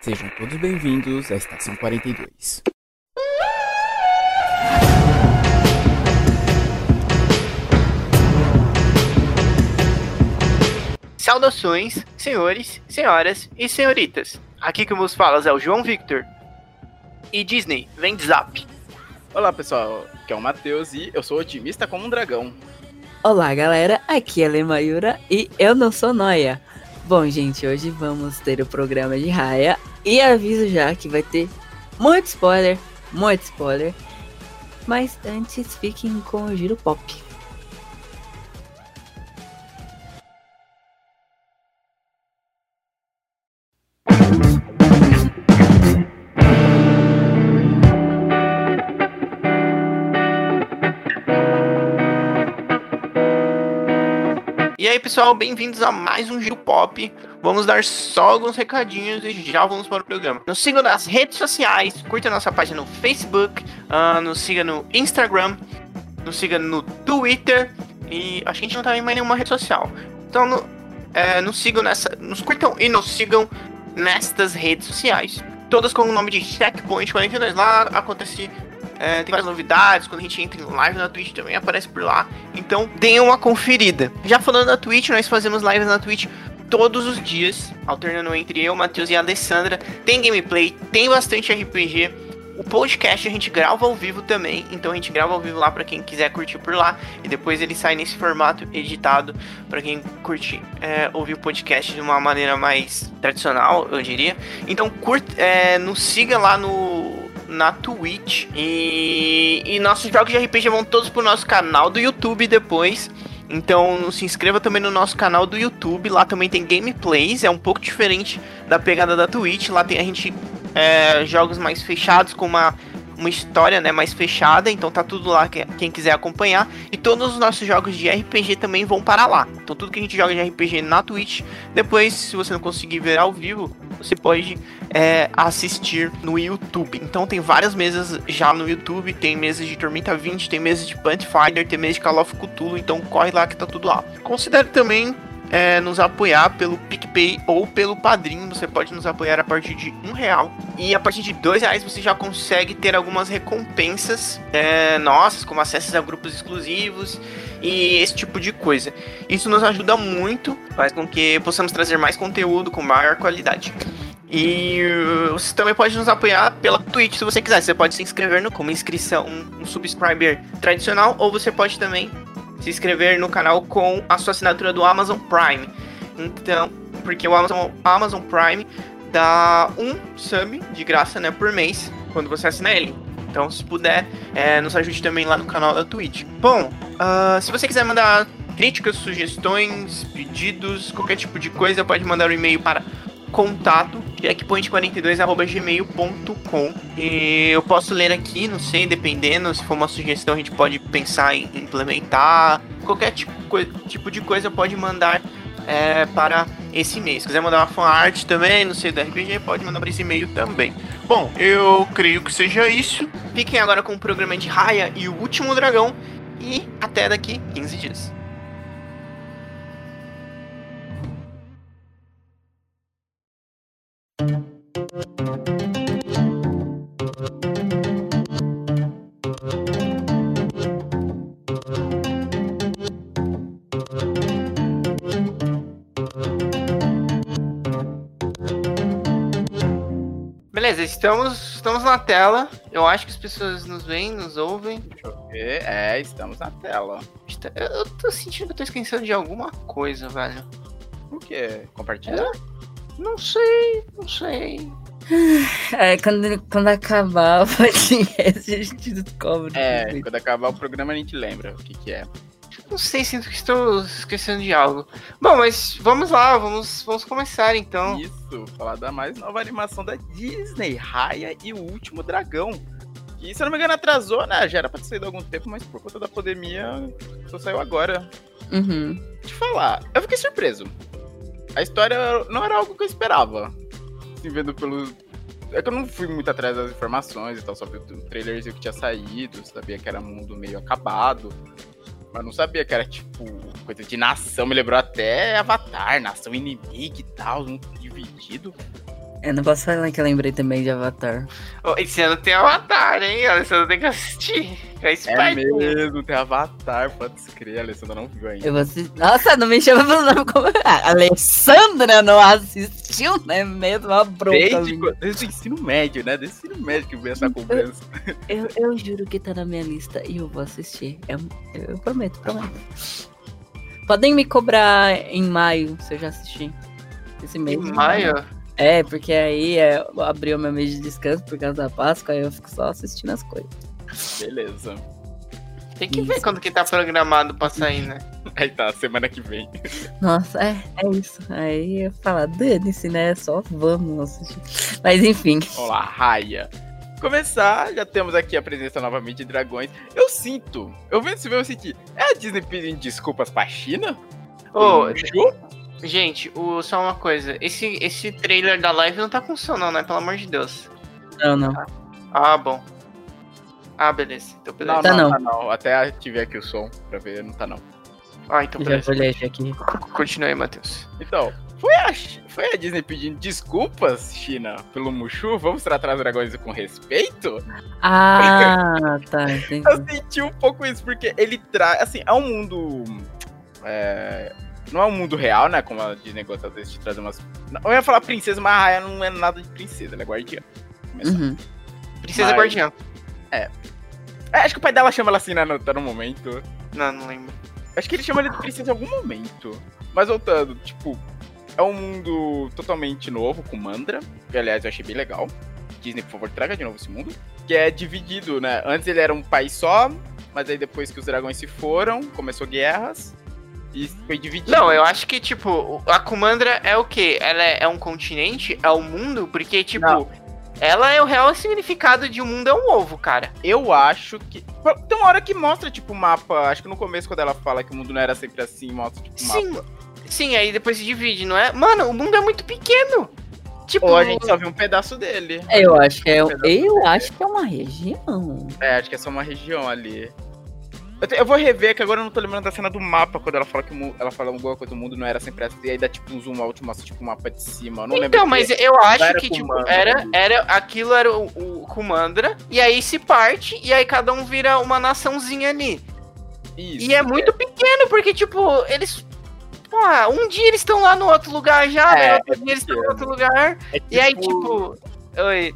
Sejam todos bem-vindos à Estação 42. Saudações, senhores, senhoras e senhoritas. Aqui que vos falas é o João Victor. E Disney, vem de zap. Olá pessoal, aqui é o Matheus e eu sou otimista como um dragão. Olá galera, aqui é Lemayura e eu não sou noia. Bom gente, hoje vamos ter o programa de Raya e aviso já que vai ter muito spoiler, muito spoiler. Mas antes fiquem com o giro pop. E aí pessoal, bem-vindos a mais um Giro Pop. Vamos dar só alguns recadinhos e já vamos para o programa. Nos sigam nas redes sociais, curta nossa página no Facebook, uh, nos siga no Instagram, nos siga no Twitter e acho que a gente não tá em mais nenhuma rede social. Então no, é, nos sigam nessa. Nos curtam e nos sigam nestas redes sociais. Todas com o nome de Checkpoint 42. Lá acontece é, tem várias novidades. Quando a gente entra em live na Twitch também aparece por lá. Então deem uma conferida. Já falando da Twitch, nós fazemos lives na Twitch todos os dias, alternando entre eu, Matheus e a Alessandra. Tem gameplay, tem bastante RPG. O podcast a gente grava ao vivo também, então a gente grava ao vivo lá para quem quiser curtir por lá e depois ele sai nesse formato editado para quem curte é, ouvir o podcast de uma maneira mais tradicional, eu diria. Então curta, é, nos siga lá no na Twitch. E, e nossos jogos de RPG vão todos pro nosso canal do YouTube depois. Então se inscreva também no nosso canal do YouTube. Lá também tem gameplays. É um pouco diferente da pegada da Twitch. Lá tem a gente é, jogos mais fechados com uma uma história né, mais fechada, então tá tudo lá quem quiser acompanhar. E todos os nossos jogos de RPG também vão para lá. Então tudo que a gente joga de RPG na Twitch, depois, se você não conseguir ver ao vivo, você pode é, assistir no YouTube. Então tem várias mesas já no YouTube, tem mesas de Tormenta 20, tem mesas de Pathfinder, tem mesas de Call of Cthulhu, então corre lá que tá tudo lá. Considere também é, nos apoiar pelo PicPay ou pelo Padrinho. Você pode nos apoiar a partir de um real. E a partir de dois reais você já consegue ter algumas recompensas é, nossas, como acessos a grupos exclusivos e esse tipo de coisa. Isso nos ajuda muito, faz com que possamos trazer mais conteúdo com maior qualidade. E uh, você também pode nos apoiar pela Twitch se você quiser. Você pode se inscrever no, como inscrição, um, um subscriber tradicional, ou você pode também se inscrever no canal com a sua assinatura do Amazon Prime. Então, porque o Amazon, Amazon Prime dá um sub de graça né, por mês quando você assina ele. Então, se puder, é, nos ajude também lá no canal da Twitch. Bom, uh, se você quiser mandar críticas, sugestões, pedidos, qualquer tipo de coisa, pode mandar um e-mail para contato jackpoint42@gmail.com e eu posso ler aqui, não sei, dependendo, se for uma sugestão a gente pode pensar em implementar, qualquer tipo, tipo de coisa pode mandar é, para esse e-mail. Se quiser mandar uma fanart também, não sei, do RPG, pode mandar para esse e-mail também. Bom, eu creio que seja isso. Fiquem agora com o programa de Raya e o Último Dragão e até daqui 15 dias. Estamos, estamos na tela. Eu acho que as pessoas nos veem, nos ouvem. Deixa eu ver. É, estamos na tela. Eu, eu tô sentindo que eu tô esquecendo de alguma coisa, velho. O quê? Compartilhar? É? Não sei, não sei. É, quando, quando acabar o podcast, a gente descobre. É, quando acabar o programa a gente lembra o que, que é. Não sei, sinto que estou esquecendo de algo. Bom, mas vamos lá, vamos, vamos começar então. Isso, falar da mais nova animação da Disney, Raya e o Último Dragão. Que, se eu não me engano, atrasou, né? Já era pra ter saído há algum tempo, mas por conta da pandemia só saiu agora. Uhum. Te falar, eu fiquei surpreso. A história não era algo que eu esperava. Assim, vendo pelo. É que eu não fui muito atrás das informações e tal, só vi o trailer que tinha saído, sabia que era um mundo meio acabado. Mas não sabia que era, tipo, coisa de nação. Me lembrou até Avatar, nação inimiga e tal, um dividido. Eu não posso falar que eu lembrei também de Avatar. Ô, esse ano tem Avatar, hein? A Alessandra tem que assistir. É esperto. mesmo, tem Avatar, pode se crer, a Alessandra não viu ainda. Eu vou assistir. Nossa, não me chama pelo nome como. A Alessandra não assistiu, né? Mesmo a bronca. Desde, desde o ensino médio, né? Desde o ensino médio que veio essa cobrança. Eu, eu juro que tá na minha lista e eu vou assistir. Eu, eu prometo, prometo. Podem me cobrar em maio se eu já assisti. Esse Em mês. maio? É, porque aí é, abriu meu mês de descanso por causa da Páscoa, aí eu fico só assistindo as coisas. Beleza. Tem que ver Isso. quando que tá programado pra sair, né? Aí tá, semana que vem. Nossa, é, é isso. Aí eu falo, dane-se, né? Só vamos assistir. Mas enfim. Olá, Raia. Começar, já temos aqui a presença novamente de dragões. Eu sinto, eu vendo esse eu senti. É a Disney pedindo desculpas pra China? Ô, Mushu? Gente, o, só uma coisa. Esse, esse trailer da live não tá com som, não, né? Pelo amor de Deus. Não, não. Ah, bom. Ah, beleza. Então, beleza. Não, Tá não, não. tá não. Até ativei aqui o som pra ver, não tá não. Ah, então Já beleza. aqui. Continue aí, Matheus. Então, foi a, foi a Disney pedindo desculpas, China, pelo Mushu? Vamos tratar os dragões com respeito? Ah, tá, entendi. Eu senti um pouco isso, porque ele traz. Assim, é um mundo. é, não é um mundo real, né? Como a Disney gosta às vezes de trazer umas. Eu ia falar princesa, mas a Raya não é nada de princesa, ela é guardiã. Uhum. Princesa Mas- Guardiã. É, acho que o pai dela chama ela assim, né? No, tá no momento. Não, não lembro. Acho que ele chama ele de princesa em algum momento. Mas voltando, tipo, é um mundo totalmente novo, com Mandra. Que aliás eu achei bem legal. Disney, por favor, traga de novo esse mundo. Que é dividido, né? Antes ele era um país só, mas aí depois que os dragões se foram, começou guerras. E foi dividido. Não, eu acho que, tipo, o- a Kumandra é o quê? Ela é, é um continente? É um mundo? Porque, tipo, Não. ela é o real significado de um mundo é um ovo, cara. Eu acho que. Tem uma hora que mostra, tipo, o mapa. Acho que no começo, quando ela fala que o mundo não era sempre assim, mostra, tipo, o Sim. mapa. Sim, aí depois se divide, não é? Mano, o mundo é muito pequeno. Tipo, Ou a gente só viu um pedaço dele. Eu acho que é, eu acho que é uma região. É, acho que é só uma região ali. Eu, vou rever, que agora eu não tô lembrando da cena do mapa, quando ela fala que ela fala alguma coisa do mundo não era sempre assim, e aí dá tipo um zoom out, mostra tipo o mapa de cima. Eu não lembro. Então, se- mas eu acho era que, tipo, era, era, aquilo era o, o Kumandra, e aí se parte, e aí cada um vira uma naçãozinha ali. Isso, E é muito pequeno, porque, tipo, eles. Porra, um dia eles estão lá no outro lugar já, É, né? Outro é dia eles estão no outro lugar. É E aí, tipo. Oi.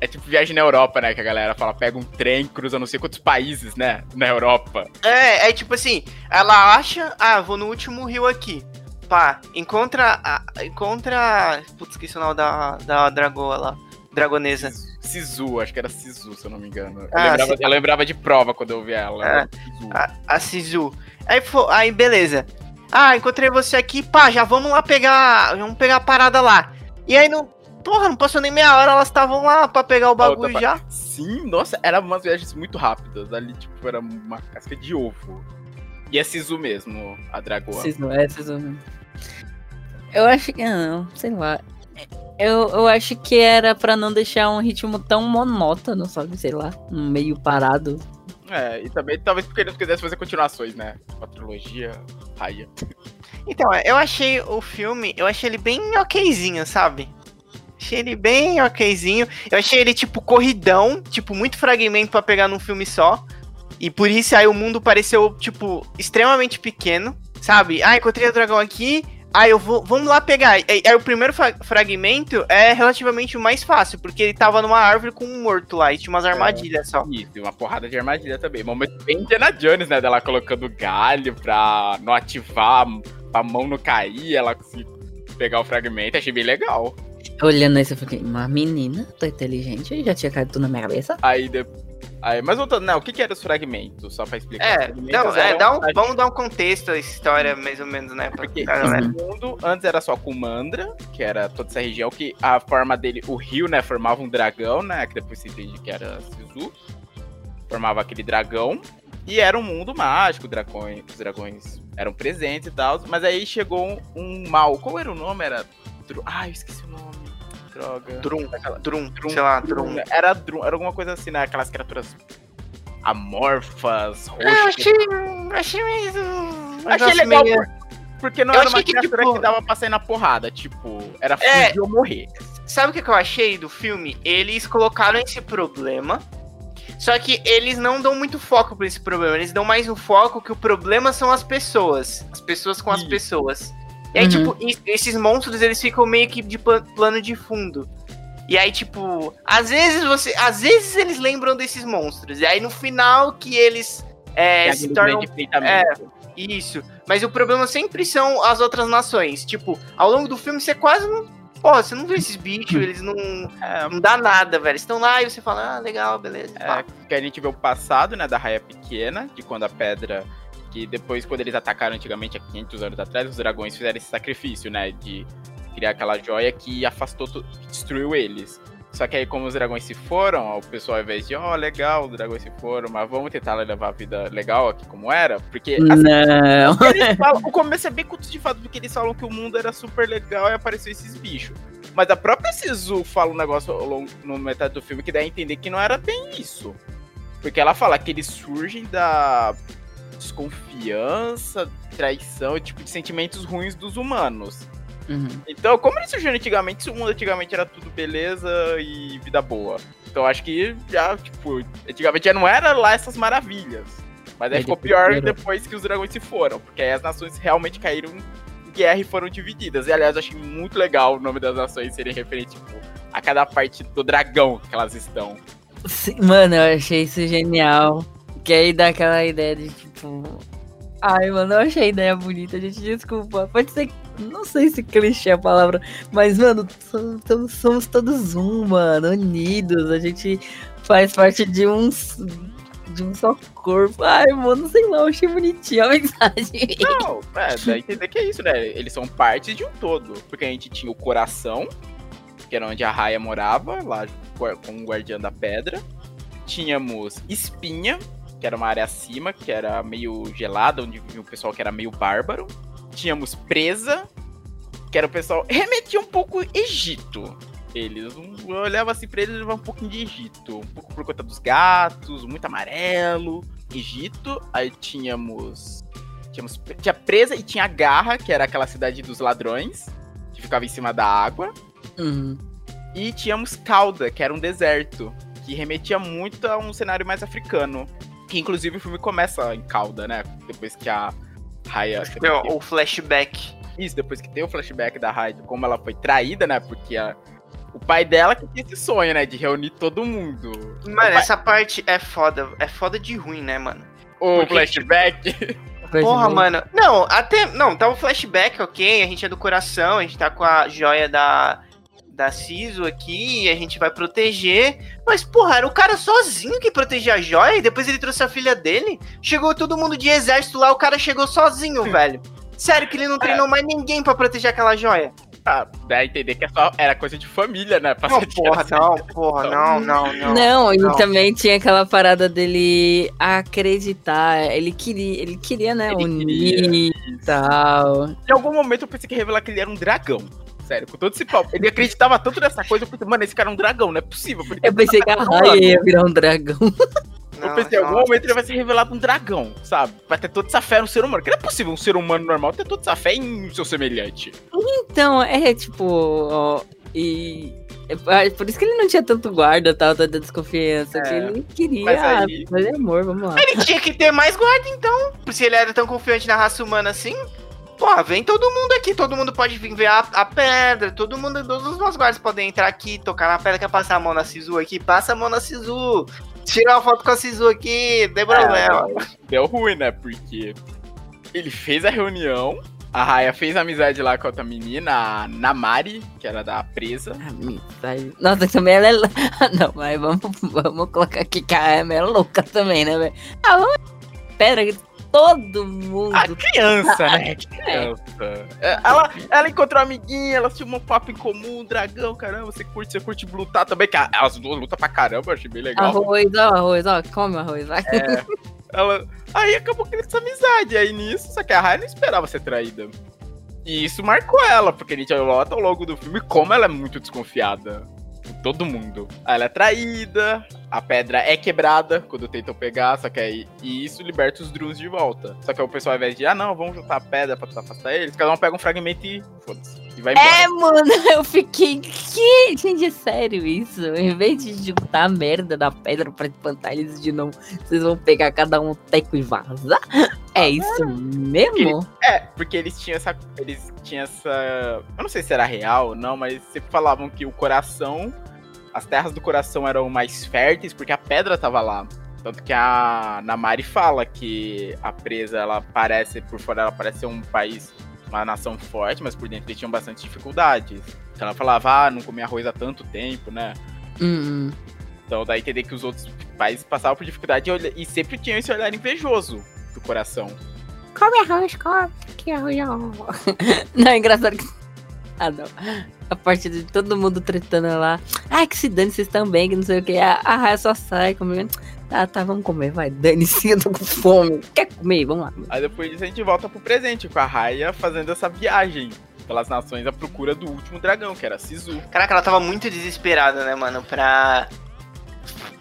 É tipo viagem na Europa, né? Que a galera fala, pega um trem, cruza não sei quantos países, né? Na Europa. É, é tipo assim, ela acha, ah, vou no último rio aqui. Pá, encontra. a- encontra. Putz, esqueci o nome da, da dragoa lá. Dragonesa. Sisu, acho que era Sisu, se eu não me engano. Eu, Ah, lembrava, sim. eu lembrava de prova quando eu vi ela. É. era Sisu. A, a Sisu. Aí, aí, beleza. Ah, encontrei você aqui, pá, já vamos lá pegar. Vamos pegar a parada lá. E aí não. Porra, não passou nem meia hora, elas estavam lá pra pegar o bagulho Outra já. Sim, nossa, eram umas viagens muito rápidas. Ali, tipo, era uma casca de ovo. E é Sisu mesmo, a dragoa. Não, é, vocês não. Eu acho que. ah, Não, sei lá. Eu, eu acho que era pra não deixar um ritmo tão monótono, sabe? Sei lá, um meio parado. É, e também talvez porque eles quisessem fazer continuações, né? Tipo, a trilogia, Raia. Então, eu achei o filme, eu achei ele bem okzinho, sabe? Achei ele bem okzinho. Eu achei ele, tipo, corridão, tipo, muito fragmento pra pegar num filme só. E por isso aí o mundo pareceu, tipo, extremamente pequeno, sabe? Ah, encontrei o dragão aqui. Ah, eu vou. Vamos lá pegar. Aí, aí o primeiro fra- fragmento é relativamente o mais fácil, porque ele tava numa árvore com um morto lá e tinha umas armadilhas só. Isso, uma porrada de armadilha também. Momento bem Indiana Jones, né? Dela colocando galho pra não ativar, pra mão não cair, ela conseguir pegar o fragmento. Achei bem legal. Olhando isso, eu fiquei, uma menina, tô inteligente, já tinha caído tudo na minha cabeça. Aí, de... Aí, mas voltando, não, o que que eram os fragmentos? Só pra explicar. É, não, é, dá um, vamos dar um contexto à história, mais ou menos, né? Pra, Porque galera. mundo antes era só Kumandra, que era toda essa região, que a forma dele, o rio, né, formava um dragão, né? Que depois se entende que era Sisu. Formava aquele dragão. E era um mundo mágico, dragões, os dragões eram presentes e tal. Mas aí chegou um, um mal. Qual era o nome? Era. Dru... Ah, eu esqueci o nome. Droga. Drum, Drum, Drum, sei lá, Drum, Drum. Era Drum, era alguma coisa assim, né? Aquelas criaturas amorfas, roxas. Ah, achei, achei meio... Achei legal meio- por- porque não Eu era uma que, criatura tipo- que dava pra sair na porrada. Tipo, era É. fugir ou morrer. sabe o que que eu achei do filme? Eles colocaram esse problema. Só que eles não dão muito foco pra esse problema. Eles dão mais um foco que o problema são as pessoas. As pessoas com as Isso. pessoas. E aí, Uhum. tipo, es- esses monstros, eles ficam meio que de pla- plano de fundo. E aí, tipo, às vezes você. Às vezes eles lembram desses monstros. E aí no final que eles é, Tem se tornam enfrentamento. isso. Mas o problema sempre são as outras nações. Tipo, ao longo do filme você quase não. Porra, você não vê esses bichos, eles não. É, Não dá nada, velho. Eles estão lá e você fala, ah, legal, beleza. É, que a gente vê o passado, né, da raia pequena, de quando a pedra. Que depois, quando eles atacaram antigamente, há 500 anos atrás, os dragões fizeram esse sacrifício, né, de criar aquela joia que afastou, que destruiu eles. Só que aí, como os dragões se foram, o pessoal, ao invés de, ó, legal, os dragões se foram, mas vamos tentar levar a vida legal aqui como era, porque assim, Não. falam, o começo é bem conto de fato, porque eles falam que o mundo era super legal e apareceu esses bichos. Mas a própria Sisu fala um negócio longo, no metade do filme que dá a entender que não era bem isso. Porque ela fala que eles surgem da desconfiança, traição, tipo, de sentimentos ruins dos humanos. Uhum. Então, como eles surgiram antigamente, se o mundo antigamente era tudo beleza e vida boa. Então, acho que já, tipo, antigamente já não era lá essas maravilhas. Mas aí ficou depois pior depois que os dragões se foram. Porque aí as nações realmente caíram em guerra e foram divididas. E, aliás, eu achei muito legal o nome das nações serem referente, tipo, a cada parte do dragão que elas estão. Sim, Mano, eu achei isso genial. Que aí dá aquela ideia de tipo. Ai, mano, eu achei a ideia bonita, gente. Desculpa. Pode ser. Não sei se clichê é a palavra. Mas, mano, somos, somos- todos um, mano. Unidos. A gente faz parte de um. De um só corpo. Ai, mano, sei lá, eu achei bonitinha a mensagem. Não, é, dá entender que é isso, né? Eles são partes de um todo. Porque a gente tinha o coração, que era onde a Raia morava, lá com o guardião da pedra. Tínhamos espinha, que era uma área acima, que era meio gelada, onde vivia o pessoal que era meio bárbaro. Tínhamos presa, que era o pessoal. Remetia um pouco Egito. Eles eu olhava assim pra eles e levava um pouquinho de Egito. Um pouco por conta dos gatos, muito amarelo. Egito. Aí tínhamos. Tínhamos tinha presa e tinha garra, que era aquela cidade dos ladrões, que ficava em cima da água. Uhum. E tínhamos Cauda, que era um deserto, que remetia muito a um cenário mais africano. Que inclusive o filme começa em Cauda, né? Depois que a Raya. Meu, o flashback. Isso, depois que tem o flashback da Raya, de como ela foi traída, né? Porque a- o pai dela que tinha esse sonho, né? De reunir todo mundo. Mano, essa parte é foda. É foda de ruim, né, mano? O Porque, flashback. Porra, mano. Não, até. Não, tá o flashback, ok. A gente é do coração, a gente tá com a joia da. Da Ciso aqui, a gente vai proteger. Mas, porra, era o cara sozinho que protegia a joia e depois ele trouxe a filha dele. Chegou todo mundo de exército lá, o cara chegou sozinho, velho. Sério que ele não treinou mais ninguém pra proteger aquela joia? Ah, dá a entender que é só, era coisa de família, né? Não, porra, não, porra, não, não, não. Não, e não. também tinha aquela parada dele acreditar. Ele queria, ele queria, né, Ele unir e tal. Em algum momento eu pensei que ia revelar que ele era um dragão. Sério, com todo esse pau. Ele acreditava tanto nessa coisa, eu pensei, mano, esse cara é um dragão, não é possível. Eu pensei que a Raya ia virar um dragão. Eu Não, pensei, em algum não. momento ele vai ser revelado um dragão, sabe? Vai ter toda essa fé no ser humano. Porque não é possível um ser humano normal ter toda essa fé em seu semelhante. Então, é tipo, ó, e é por isso que ele não tinha tanto guarda, tal, tanta desconfiança, que É, ele queria mas aí- fazer amor, vamos lá. Ele tinha que ter mais guarda, então. Se ele era tão confiante na raça humana assim. Porra, vem todo mundo aqui, todo mundo pode vir ver a, a pedra, todo mundo, todos os nossos guardas podem entrar aqui, tocar na pedra, quer passar a mão na Sisu aqui, passa a mão na Sisu. Tira uma foto com a Sisu aqui, não tem problema. Deu ruim, né? Porque ele fez a reunião, a Raya fez amizade lá com a outra menina, a Namari, que era da presa. Amizade. Nossa, também ela é. lou- Não, mas vamos, vamos colocar aqui que a Emma é louca também, né, velho? Ah, vamos. Pera, todo mundo. A criança, né? Criança. É, Ela, ela encontrou uma amiguinha, elas tinham um papo em comum, um dragão, caramba, você curte, você curte lutar também, que elas duas lutam pra caramba, eu achei bem legal. Arroz, ó, arroz, ó, come arroz, vai. É, ela, aí acabou criando essa amizade, aí nisso, só que a Raya não esperava ser traída. E isso marcou ela, porque a gente nota ao longo do filme como ela é muito desconfiada. Todo mundo. Aí ela é traída, a pedra é quebrada quando tentam pegar, só que aí. E isso liberta os Druns de volta. Só que aí o pessoal, ao invés de, ah, não, vamos juntar a pedra pra tentar afastar eles, cada um pega um fragmento e. Foda-se. E vai embora. É, mano, eu fiquei. Que? Gente, é sério isso? Em vez de juntar a merda da pedra pra espantar eles de novo, vocês vão pegar cada um teco e vazar? É isso mesmo? É, porque eles tinham essa. Eles tinham essa. Eu não sei se era real ou não, mas sempre falavam que o coração. As terras do coração eram mais férteis porque a pedra tava lá. Tanto que a Namari fala que a presa, ela parece, por fora, ela parece ser um país, uma nação forte, mas por dentro eles tinham bastante dificuldades. Então ela falava, ah, não comia arroz há tanto tempo, né? Hum, hum. Então daí entender que os outros países passavam por dificuldade e, e sempre tinham esse olhar invejoso do coração. Come arroz, come. Que arroz, Não, é engraçado que. Ah, não. A parte de todo mundo tretando lá. Ah, que se dane, vocês também, que não sei o que. A, a raia só sai comendo. Tá, tá, vamos comer, vai. Dane-se, eu tô com fome. Quer comer? Vamos lá. Aí depois disso a gente volta pro presente, com a Raya fazendo essa viagem pelas nações à procura do último dragão, que era Sisu. Caraca, ela tava muito desesperada, né, mano? Pra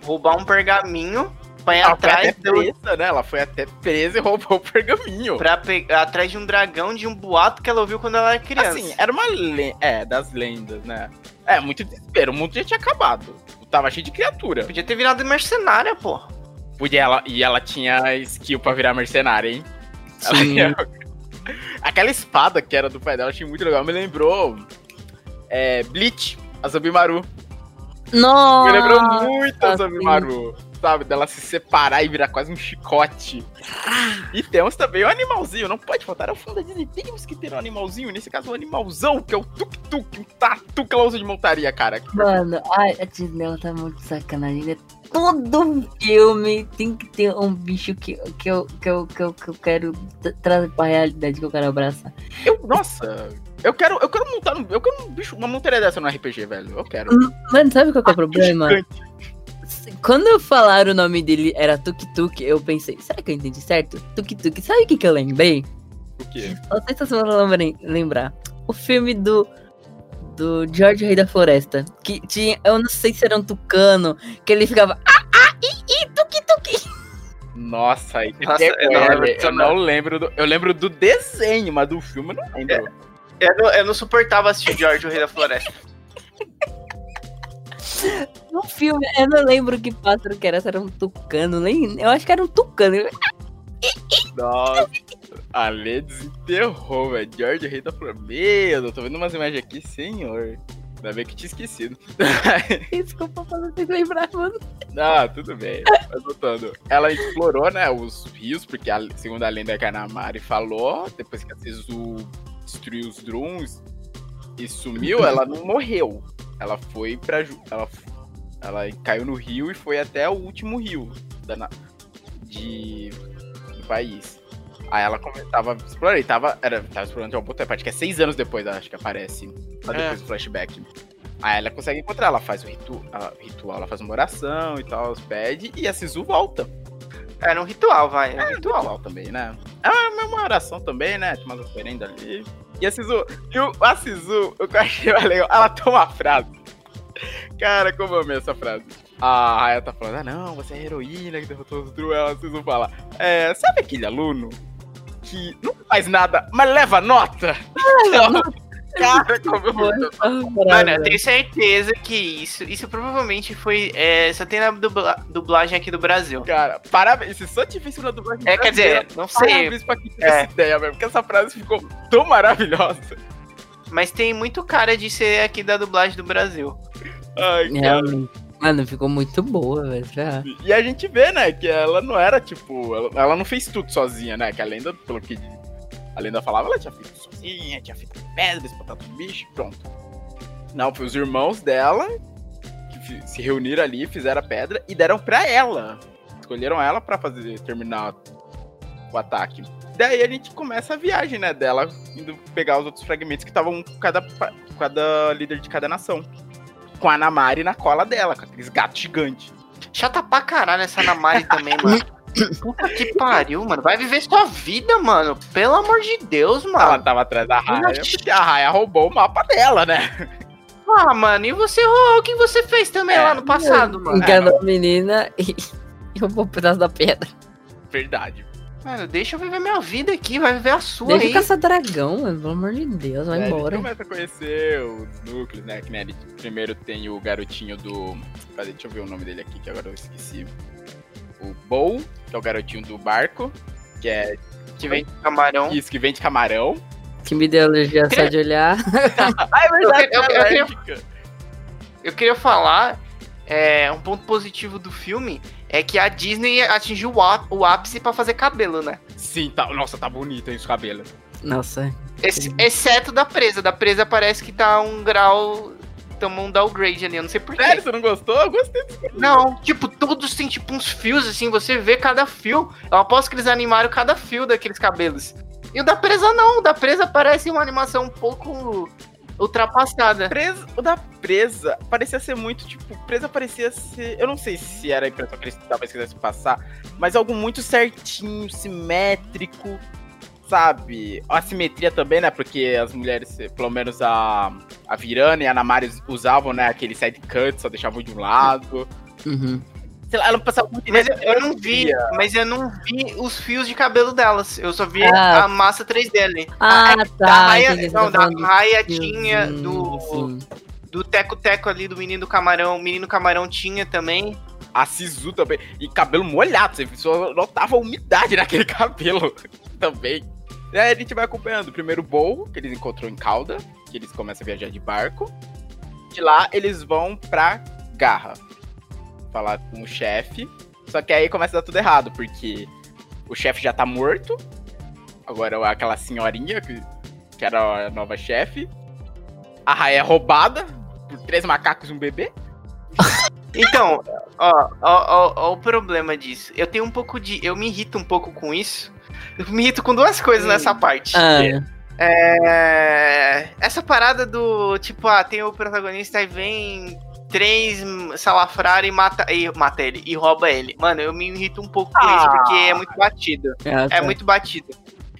roubar um pergaminho ir Ela foi atrás até do, presa, né? Ela foi até presa e roubou o pergaminho. pra pe- atrás de um dragão de um boato que ela ouviu quando ela era criança. Assim, era uma lenda. É, das lendas, né? É, muito desespero. O mundo já tinha acabado. Tava cheio de criatura. Podia ter virado mercenária, pô. Podia ela, e ela tinha skill pra virar mercenária, hein? Ela Sim. tinha- Aquela espada que era do pai dela, achei muito legal. Me lembrou. É, Bleach, a Zabimaru. Nossa! Me lembrou muito a sim. Sabe? Dela se separar e virar quase um chicote. E temos também o animalzinho. Não pode faltar a funda Disney. Temos que ter um animalzinho. Nesse caso, um animalzão, que é o tuk-tuk. Um tatu que ela usa de montaria, cara. Mano, ai, a Disney ela tá muito sacanagem. né? Todo filme tem que ter um bicho que, que, eu, que, eu, que, eu, que eu quero tra- trazer pra realidade que eu quero abraçar. Eu, nossa, eu quero, eu quero montar um, eu quero um bicho, uma montaria dessa no RPG, velho. Eu quero. Mano, sabe qual que é o problema? Gigante. Quando falaram o nome dele era Tuk Tuk, eu pensei, será que eu entendi certo? Tuk Tuk, sabe o que, que eu lembrei? O quê? Não sei se vocês vão lembrar-. O filme do. Do George Rei da Floresta. Que tinha. Eu não sei se era um tucano. Que ele ficava. Ah, ah, i, i, tuk tuk. Nossa, aí Nossa, eu não lembro disso, eu não lembro do, eu lembro do desenho, mas do filme eu não lembro. Eu não, eu não suportava assistir George, o Rei da Floresta. No filme, eu não lembro que pássaro que era. Se era um tucano. Nem, eu acho que era um tucano. Nossa, a Lê desenterrou, velho. George Rei da Flor. Meu, eu tô vendo umas imagens aqui, senhor. Ainda bem que tinha esquecido. Desculpa pra vocês lembrar, mano. Ah, tudo bem. Mas voltando. Ela explorou, né, os rios, porque a, segundo a lenda que a Namari falou, depois que a Sisu destruiu os Druns e sumiu, ela não morreu. Ela foi pra. Ela, ela caiu no rio e foi até o último rio da, de, do país. Aí ela começava a explorar e tava, era, tava explorando de uma outra parte, que é seis anos depois, acho que aparece. Lá É. depois do flashback. Aí ela consegue encontrar, ela faz o ritu ritual, ela faz uma oração e tal, pede, e a Sisu volta. Era um ritual, vai. Era um ritual. Ritual também, né? É uma- uma oração também, né? Tem umas oferendas ali. E a Sisu, e o, a Sisu, o que eu achei legal, ela tem uma frase. Cara, como eu amei essa frase. A Raya tá falando, ah não, você é a heroína que derrotou os Dru. Ela, a Sisu fala, é, sabe aquele aluno que não faz nada, mas leva nota? Cara, Mano, eu tenho certeza que isso, isso provavelmente foi. É, só tem na dubla- dublagem aqui do Brasil. Cara, parabéns. Se só tivesse na dublagem É, quer dizer, não sei. Parabéns pra quem teve É. essa ideia, velho. Porque essa frase ficou tão maravilhosa. Mas tem muito cara de ser aqui da dublagem do Brasil. Ai, cara. Realmente. Mano, ficou muito boa, velho. E a gente vê, né, que ela não era, tipo, ela, ela não fez tudo sozinha, né? Que a lenda, pelo que a lenda falava, ela tinha feito sozinha, tinha feito pedras, botado os bichos, pronto. Não, foi os irmãos dela que se reuniram ali, fizeram a pedra e deram pra ela. Escolheram ela pra fazer, terminar o ataque. Daí a gente começa a viagem, né, dela indo pegar os outros fragmentos que estavam com cada, cada líder de cada nação. Com a Namari na cola dela, com aqueles gatos gigantes. Chata pra caralho essa Namari também, mano. Puta que pariu, mano. Vai viver sua vida, mano. Pelo amor de Deus, Ela mano. tava atrás da Raya, porque a Raya roubou o mapa dela, né? Ah, mano, e você, Rô, o que você fez também É, lá no passado, mano? Enganou a menina e, roubou um pedaço da pedra. Verdade. Mano, deixa eu viver minha vida aqui, vai viver a sua Deixa aí. eu caçar dragão, mano. Pelo amor de Deus, vai É, embora. A gente começa a conhecer os núcleos, né? Que, né, primeiro tem o garotinho do. Deixa eu ver o nome dele aqui, que agora eu esqueci. O Bow, que é o garotinho do barco, que é Que vem de camarão. isso, que vende camarão. Que me deu alergia só de olhar. Ah, é verdade, eu- eu- eu queria- alérgica. Eu queria falar, é, um ponto positivo do filme é que a Disney atingiu o, ápice pra fazer cabelo, né? Sim, tá. Nossa, tá bonito hein, esse cabelo. Nossa. Esse- exceto da presa. Da presa parece que tá um grau. Tomou um downgrade ali, eu não sei porquê. Sério, você não gostou? Eu gostei desse cabelo. Não, tipo, todos têm tipo uns fios, assim, você vê cada fio. Eu aposto que eles animaram cada fio daqueles cabelos. E o da presa não, o da presa parece uma animação um pouco ultrapassada. Presa, o da presa parecia ser muito, tipo, presa parecia ser. Eu não sei se era a impressão que eles talvez quisessem passar, mas algo muito certinho, simétrico, sabe? A simetria também, né? Porque as mulheres, pelo menos a, a Virana e a Namari usavam, né? Aquele side cut, só deixavam de um lado. Uhum. Sei lá, ela passava muito Mas eu, eu não vi, mas eu não vi os fios de cabelo delas. Eu só vi Ah. a massa 3D ali. Ah, Da tá. raia, entendi, você não, tá da raia tinha, do, sim. do teco-teco ali, do menino camarão. O menino camarão tinha também. A Sisu também. E cabelo molhado, você só notava a umidade naquele cabelo também. E aí a gente vai acompanhando. O primeiro bowl que eles encontrou em Calda, que eles começam a viajar de barco. De lá eles vão pra Garra. Falar com o chefe. Só que aí começa a dar tudo errado, porque o chefe já tá morto. Agora aquela senhorinha que, que era a nova chefe. A raia é roubada por três macacos e um bebê. Então, ó, ó, ó, ó o problema disso. Eu tenho um pouco de. Eu me irrito um pouco com isso. Eu me irrito com duas coisas nessa parte. Ah, É. Essa parada do. Tipo, ah, tem o protagonista e vem três salafrar e mata, e mata ele e rouba ele. Mano, eu me irrito um pouco com isso Ah. porque é muito batido. ah, É tá. muito batido.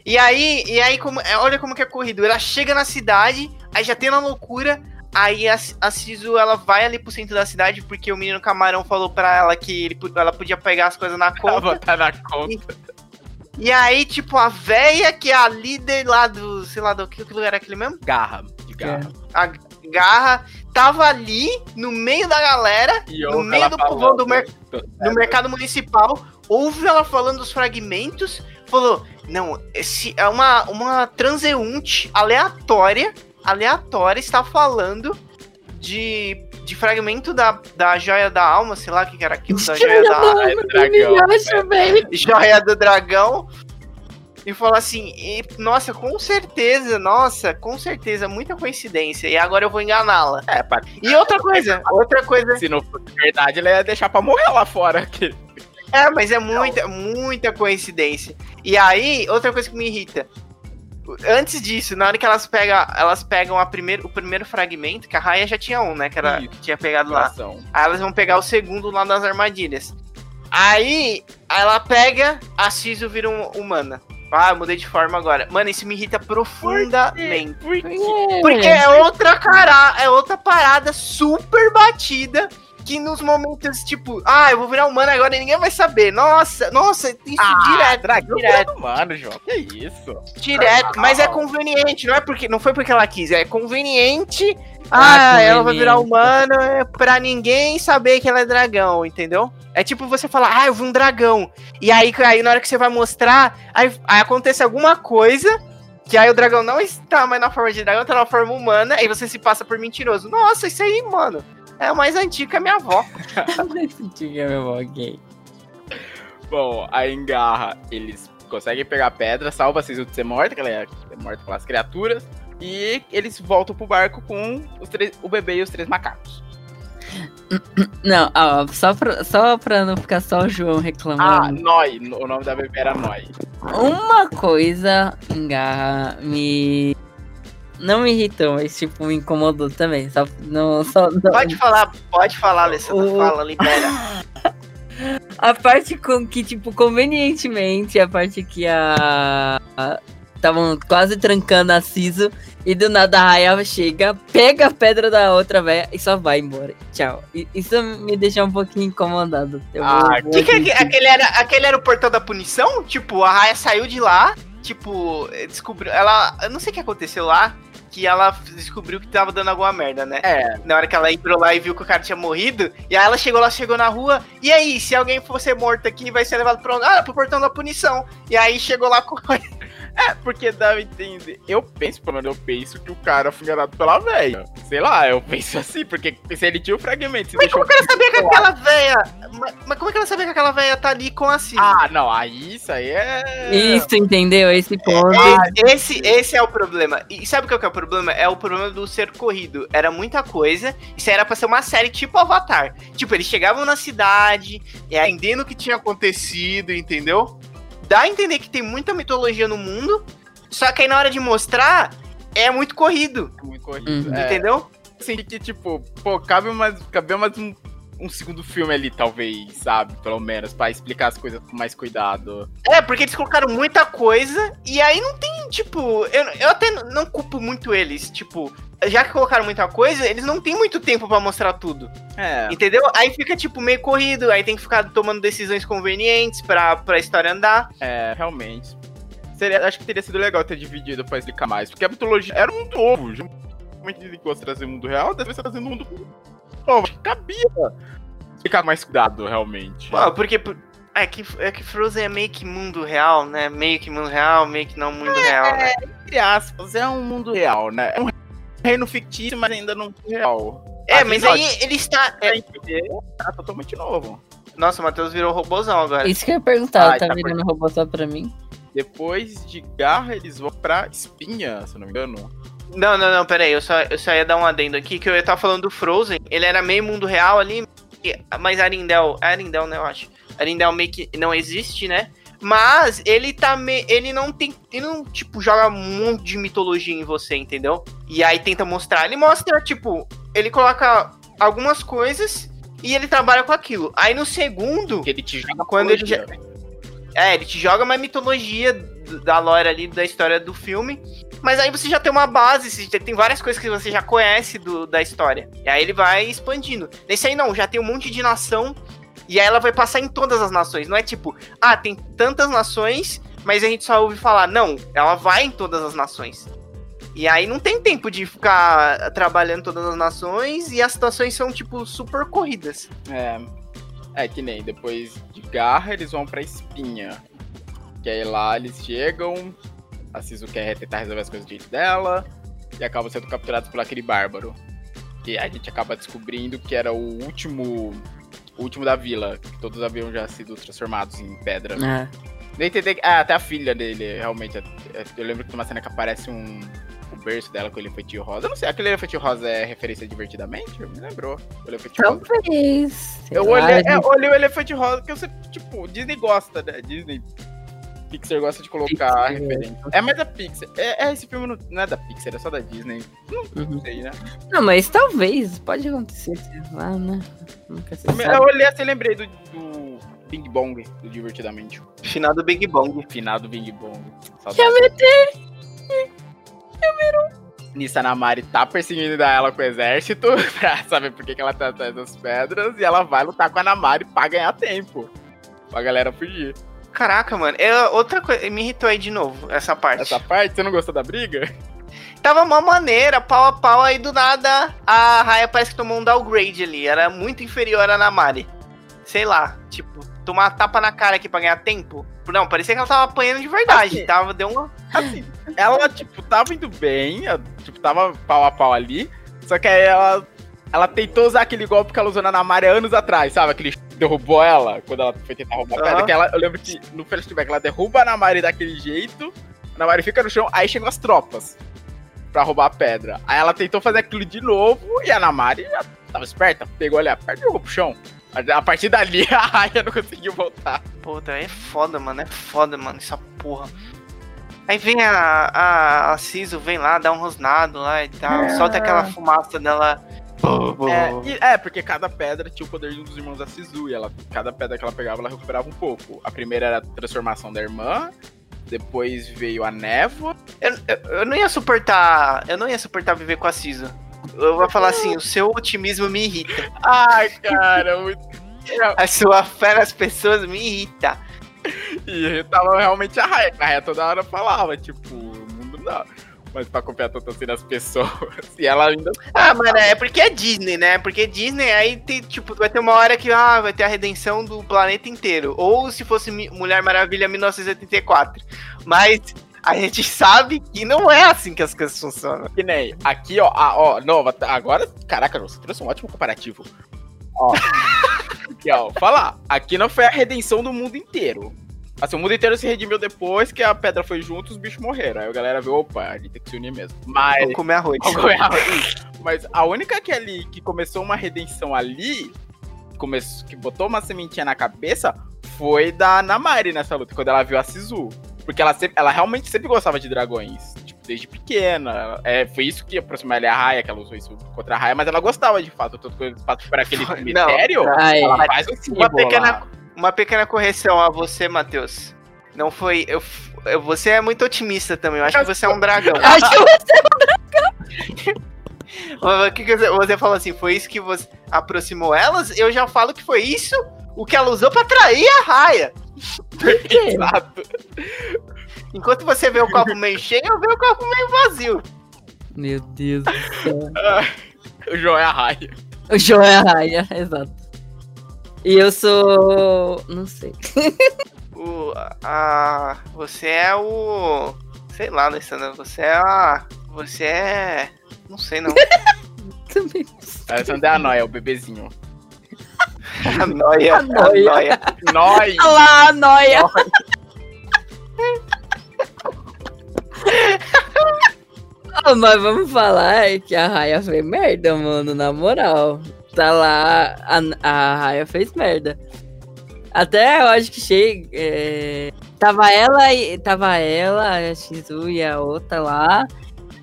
E aí, e aí como, é, olha como que é corrido. Ela chega na cidade, aí já tem na loucura. Aí a, a Sisu, ela vai ali pro centro da cidade porque o menino camarão falou pra ela que ele, ela podia pegar as coisas na conta. botar na conta. E aí, tipo, a véia, que é a líder lá do, sei lá, do que, que lugar era aquele mesmo? Garra. De garra. A Garra, tava ali no meio da galera, E no meio do povão do mer- no mercado municipal, ouve ela falando dos fragmentos, falou, não, esse é uma, uma transeunte aleatória, aleatória, está falando de, de fragmento da, da joia da alma, sei lá o que que era aquilo, da joia da alma, é dragão, acha, joia do dragão, e falou assim, e, nossa, com certeza, nossa, com certeza, muita coincidência, e agora eu vou enganá-la. É, pra... E outra coisa, outra coisa se não fosse verdade, ele ia deixar pra morrer lá fora. Que... É, mas é muita, muita coincidência. E aí, outra coisa que me irrita. Antes disso, na hora que elas pegam, elas pegam a primeiro, o primeiro fragmento, que a Raya já tinha um, né? Que, era, Isso. que tinha pegado lá. Coração. Aí elas vão pegar o segundo lá das armadilhas. Aí, ela pega, a Sisu vira um, humana. Ah, eu mudei de forma agora. Mano, isso me irrita profundamente. Por quê? Porque é outra cara, é outra parada super batida. Que nos momentos, tipo, ah, eu vou virar humano agora e ninguém vai saber. Nossa, nossa, isso direto, dragão direto, Mano, João, que isso? direto. Mas é conveniente, não é porque. Não foi porque ela quis, é conveniente. Ah, Ah, ela vai virar humano é pra ninguém saber que ela é dragão, entendeu? É tipo você falar, ah, eu vi um dragão. E aí, aí na hora que você vai mostrar, aí, aí acontece alguma coisa. Que aí o dragão não está mais na forma de dragão, tá na forma humana, e você se passa por mentiroso. Nossa, isso aí, mano, é o mais antigo que a minha avó. Diga, meu irmão, ok. Bom, aí em Garra, eles conseguem pegar a pedra, salva a Sisu de ser morta, que ela é é morta pelas criaturas. E eles voltam pro barco com os três, o bebê e os três macacos. Não, ó, só pra, só pra não ficar só o João Ah, reclamando. Noi. O nome da bebê era Noi. Uma coisa em garra me. Não me irritou, mas tipo, me incomodou também. Só, não, só, não- Pode falar, pode falar, Alessandra, O- fala, libera. A parte com que, tipo, convenientemente, a parte que a. estavam quase trancando a Ciso. E do nada a Raya chega, pega a pedra da outra velha e só vai embora. Tchau. E- Isso me deixa um pouquinho incomodado. Eu Ah, vou Que que é que- aquele, era, aquele era o portão da punição? Tipo, a Raya saiu de lá, tipo, descobriu. Ela. Eu não sei o que aconteceu lá. Que ela descobriu que tava dando alguma merda, né? É, Na hora que ela entrou lá e viu que o cara tinha morrido. E aí ela chegou lá, chegou na rua. E aí, se alguém for ser morto aqui, vai ser levado pro, ah, pro portão da punição. E aí chegou lá com. É porque dá a entender. Eu penso, pelo menos eu penso que o cara foi enganado pela velha. Sei lá, eu penso assim, porque se ele tinha o fragmento, se Mas como que ela sabia que aquela véia. Mas, mas como é que ela sabia que aquela véia tá ali com a Cisa? Ah, não, aí isso aí é. Isso, entendeu? Esse ponto. Esse, esse é o problema. E sabe qual que é o problema? É o problema do ser corrido. Era muita coisa. Isso era pra ser uma série tipo Avatar. Tipo, eles chegavam na cidade, e entendendo o que tinha acontecido, entendeu? Dá a entender que tem muita mitologia no mundo. Só que aí na hora de mostrar, é muito corrido. Muito corrido. Uhum. É, Entendeu? Senti que, tipo, pô, cabe mais, cabe mais um, segundo filme ali, talvez, sabe? Pelo menos, pra explicar as coisas com mais cuidado. É, porque eles colocaram muita coisa. E aí não tem, tipo. Eu, eu até não culpo muito eles. Tipo, já que colocaram muita coisa, eles não têm muito tempo pra mostrar tudo. É. Entendeu? Aí fica, tipo, meio corrido, aí tem que ficar tomando decisões convenientes pra, pra história andar. É, realmente. Seria, acho que teria sido legal ter dividido pra explicar mais. Porque a mitologia era um mundo novo. Geralmente ele gosta de trazer mundo real, deve estar trazendo um mundo que cabia ficar mais cuidado, realmente. Pô, porque. por- É que, é que Frozen é meio que mundo real, né? Meio que mundo real, meio que não mundo real, né? Entre aspas, é um mundo real, né? É um reino fictício, mas ainda não real. É, Aqui mas aí ele está. Pra é- entender, tá totalmente novo. Nossa, o Matheus virou robôzão agora. Isso que eu ia perguntar, Ai, tá tá virando robô só pra mim? Depois de Garra, eles vão pra Espinha, se eu não me engano. Não, não, não, pera aí. Eu só, eu só ia dar um adendo aqui, que eu ia estar falando do Frozen. Ele era meio mundo real ali, mas Arindel... Arindel, né, eu acho. Arindel meio que não existe, né? Mas ele tá me... Ele não tem... Ele não, tipo, joga um monte de mitologia em você, entendeu? E aí tenta mostrar. Ele mostra, tipo... Ele coloca algumas coisas e ele trabalha com aquilo. Aí no segundo... Ele te joga Quando ele já-. É, ele te joga uma mitologia da lore ali, da história do filme. Mas aí você já tem uma base, tem várias coisas que você já conhece do, da história. E aí ele vai expandindo. Nesse aí não, já tem um monte de nação. E aí ela vai passar em todas as nações. Não é tipo, ah, tem tantas nações, mas a gente só ouve falar. Não, ela vai em todas as nações. E aí não tem tempo de ficar trabalhando todas as nações. E as situações são, tipo, super corridas. É. É que nem depois de Garra, eles vão pra Espinha. Que aí lá eles chegam, a Sisu quer tentar resolver as coisas do jeito dela, e acabam sendo capturados por aquele bárbaro. Que a gente acaba descobrindo que era o último. O último da vila, que todos haviam já sido transformados em pedra. Ah, Nem. Ah, até a filha dele, realmente. é- é- Eu lembro que tem uma cena que aparece um. O berço dela com o elefantinho rosa. Eu não sei, aquele elefantinho rosa é referência divertidamente? Me lembrou. O elefantinho rosa. talvez. Eu olhei, é, olhei o elefante rosa, que eu sempre, tipo, Disney gosta, né? Disney. Pixar gosta de colocar Pixar, referência. É, mas a Pixar. É, é, esse filme não, não é da Pixar, é só da Disney. Não Uhum. sei, né? Não, mas talvez, pode acontecer, sei lá, né? Nunca se Eu olhei assim e lembrei do, do Bing Bong, do Divertidamente. Final do Big Bang. Finado Bing Bong. Já Saudade. me Nisso a Namari tá perseguindo ela com o exército pra saber por que, que ela tá atrás das pedras e ela vai lutar com a Namari pra ganhar tempo. Pra galera fugir. Caraca, mano. É outra coisa. Me irritou aí de novo, essa parte. Essa parte, você não gostou da briga? Tava uma maneira, pau a pau, aí do nada a Raya parece que tomou um downgrade ali. Era muito inferior à Namari. Sei lá, tipo, tomar uma tapa na cara aqui pra ganhar tempo. Não, parecia que ela tava apanhando de verdade. Assim. Tava, deu uma. Assim, ela, tipo, tava indo bem, tipo, tava pau a pau ali. Só que aí ela, ela tentou usar aquele golpe que ela usou na Namari anos atrás, sabe? Aquele derrubou ela quando ela foi tentar roubar a pedra. Aham. Que ela, eu lembro que no flashback ela derruba a Namari daquele jeito, a Namari fica no chão, aí chegam as tropas pra roubar a pedra. Aí ela tentou fazer aquilo de novo e a Namari já tava esperta, pegou ali a pedra e jogou pro chão. A partir dali a Raya não conseguiu voltar. Puta, é foda, mano. É foda, mano, essa porra. Aí vem a, a, a Ciso, vem lá, dá um rosnado lá e tal. É. Solta aquela fumaça dela. É, é, porque cada pedra tinha o poder de um dos irmãos da Sisu, e ela, cada pedra que ela pegava, ela recuperava um pouco. A primeira era a transformação da irmã, depois veio a névoa. Eu, eu, eu não ia suportar. Eu não ia suportar viver com a Ciso. Eu vou falar assim, o seu otimismo me irrita. Ai, cara, muito. A sua fé nas pessoas me irrita. E tava realmente a raia. A raia toda hora falava, tipo, o mundo não. Mas pra confiar tanto assim nas pessoas. E ela ainda. Ah, mano, é porque é Disney, né? Porque Disney aí tem, tipo, vai ter uma hora que ah, vai ter a redenção do planeta inteiro. Ou se fosse Mulher Maravilha 1984. Mas a gente sabe que não é assim que as coisas funcionam. Que nem. Aqui, ó, a, ó, nova. Agora, caraca, você trouxe um ótimo comparativo. Ó. aqui, ó, falar. Aqui não foi a redenção do mundo inteiro. Assim, o mundo inteiro se redimiu depois que a pedra foi junto, os bichos morreram. Aí a galera viu, opa, a gente tem que se unir mesmo. Mas. Vou comer arroz. Vamos comer arroz. Mas a única que ali que começou uma redenção ali, começou, que botou uma sementinha na cabeça, foi da Namari nessa luta, quando ela viu a Sisu. Porque ela, sempre, ela realmente sempre gostava de dragões. Tipo, desde pequena. É, foi isso que aproximou ela a Raia, que ela usou isso contra a Raia, mas ela gostava de fato. Tanto que eles passam por aquele Não. cemitério, Ai, ela faz Uma pequena. Uma pequena correção a você, Matheus. Não foi. Eu, eu- você é muito otimista também. Eu acho que você é um dragão. acho que O que que você, você falou assim? Foi isso que você aproximou elas? Eu já falo que foi isso o que ela usou pra atrair a raia. Exato. Enquanto você vê o copo meio cheio, eu vejo o copo meio vazio. Meu Deus do céu. O João é a Raia. O João é a raia, exato. E eu sou. Não sei. O, a, você é o. Sei lá, Alessandra. Você é a. Você é. Não sei não. Também. Não é a Noia, é o bebezinho. A noia. A noia. A noia. Olha lá, a noia. Ah, mas vamos falar que a Raia fez merda, mano, na moral. Tá lá, a, a Raia fez merda. Até eu acho que chega. é, tava ela e. Tava ela, a Shizu e a outra lá.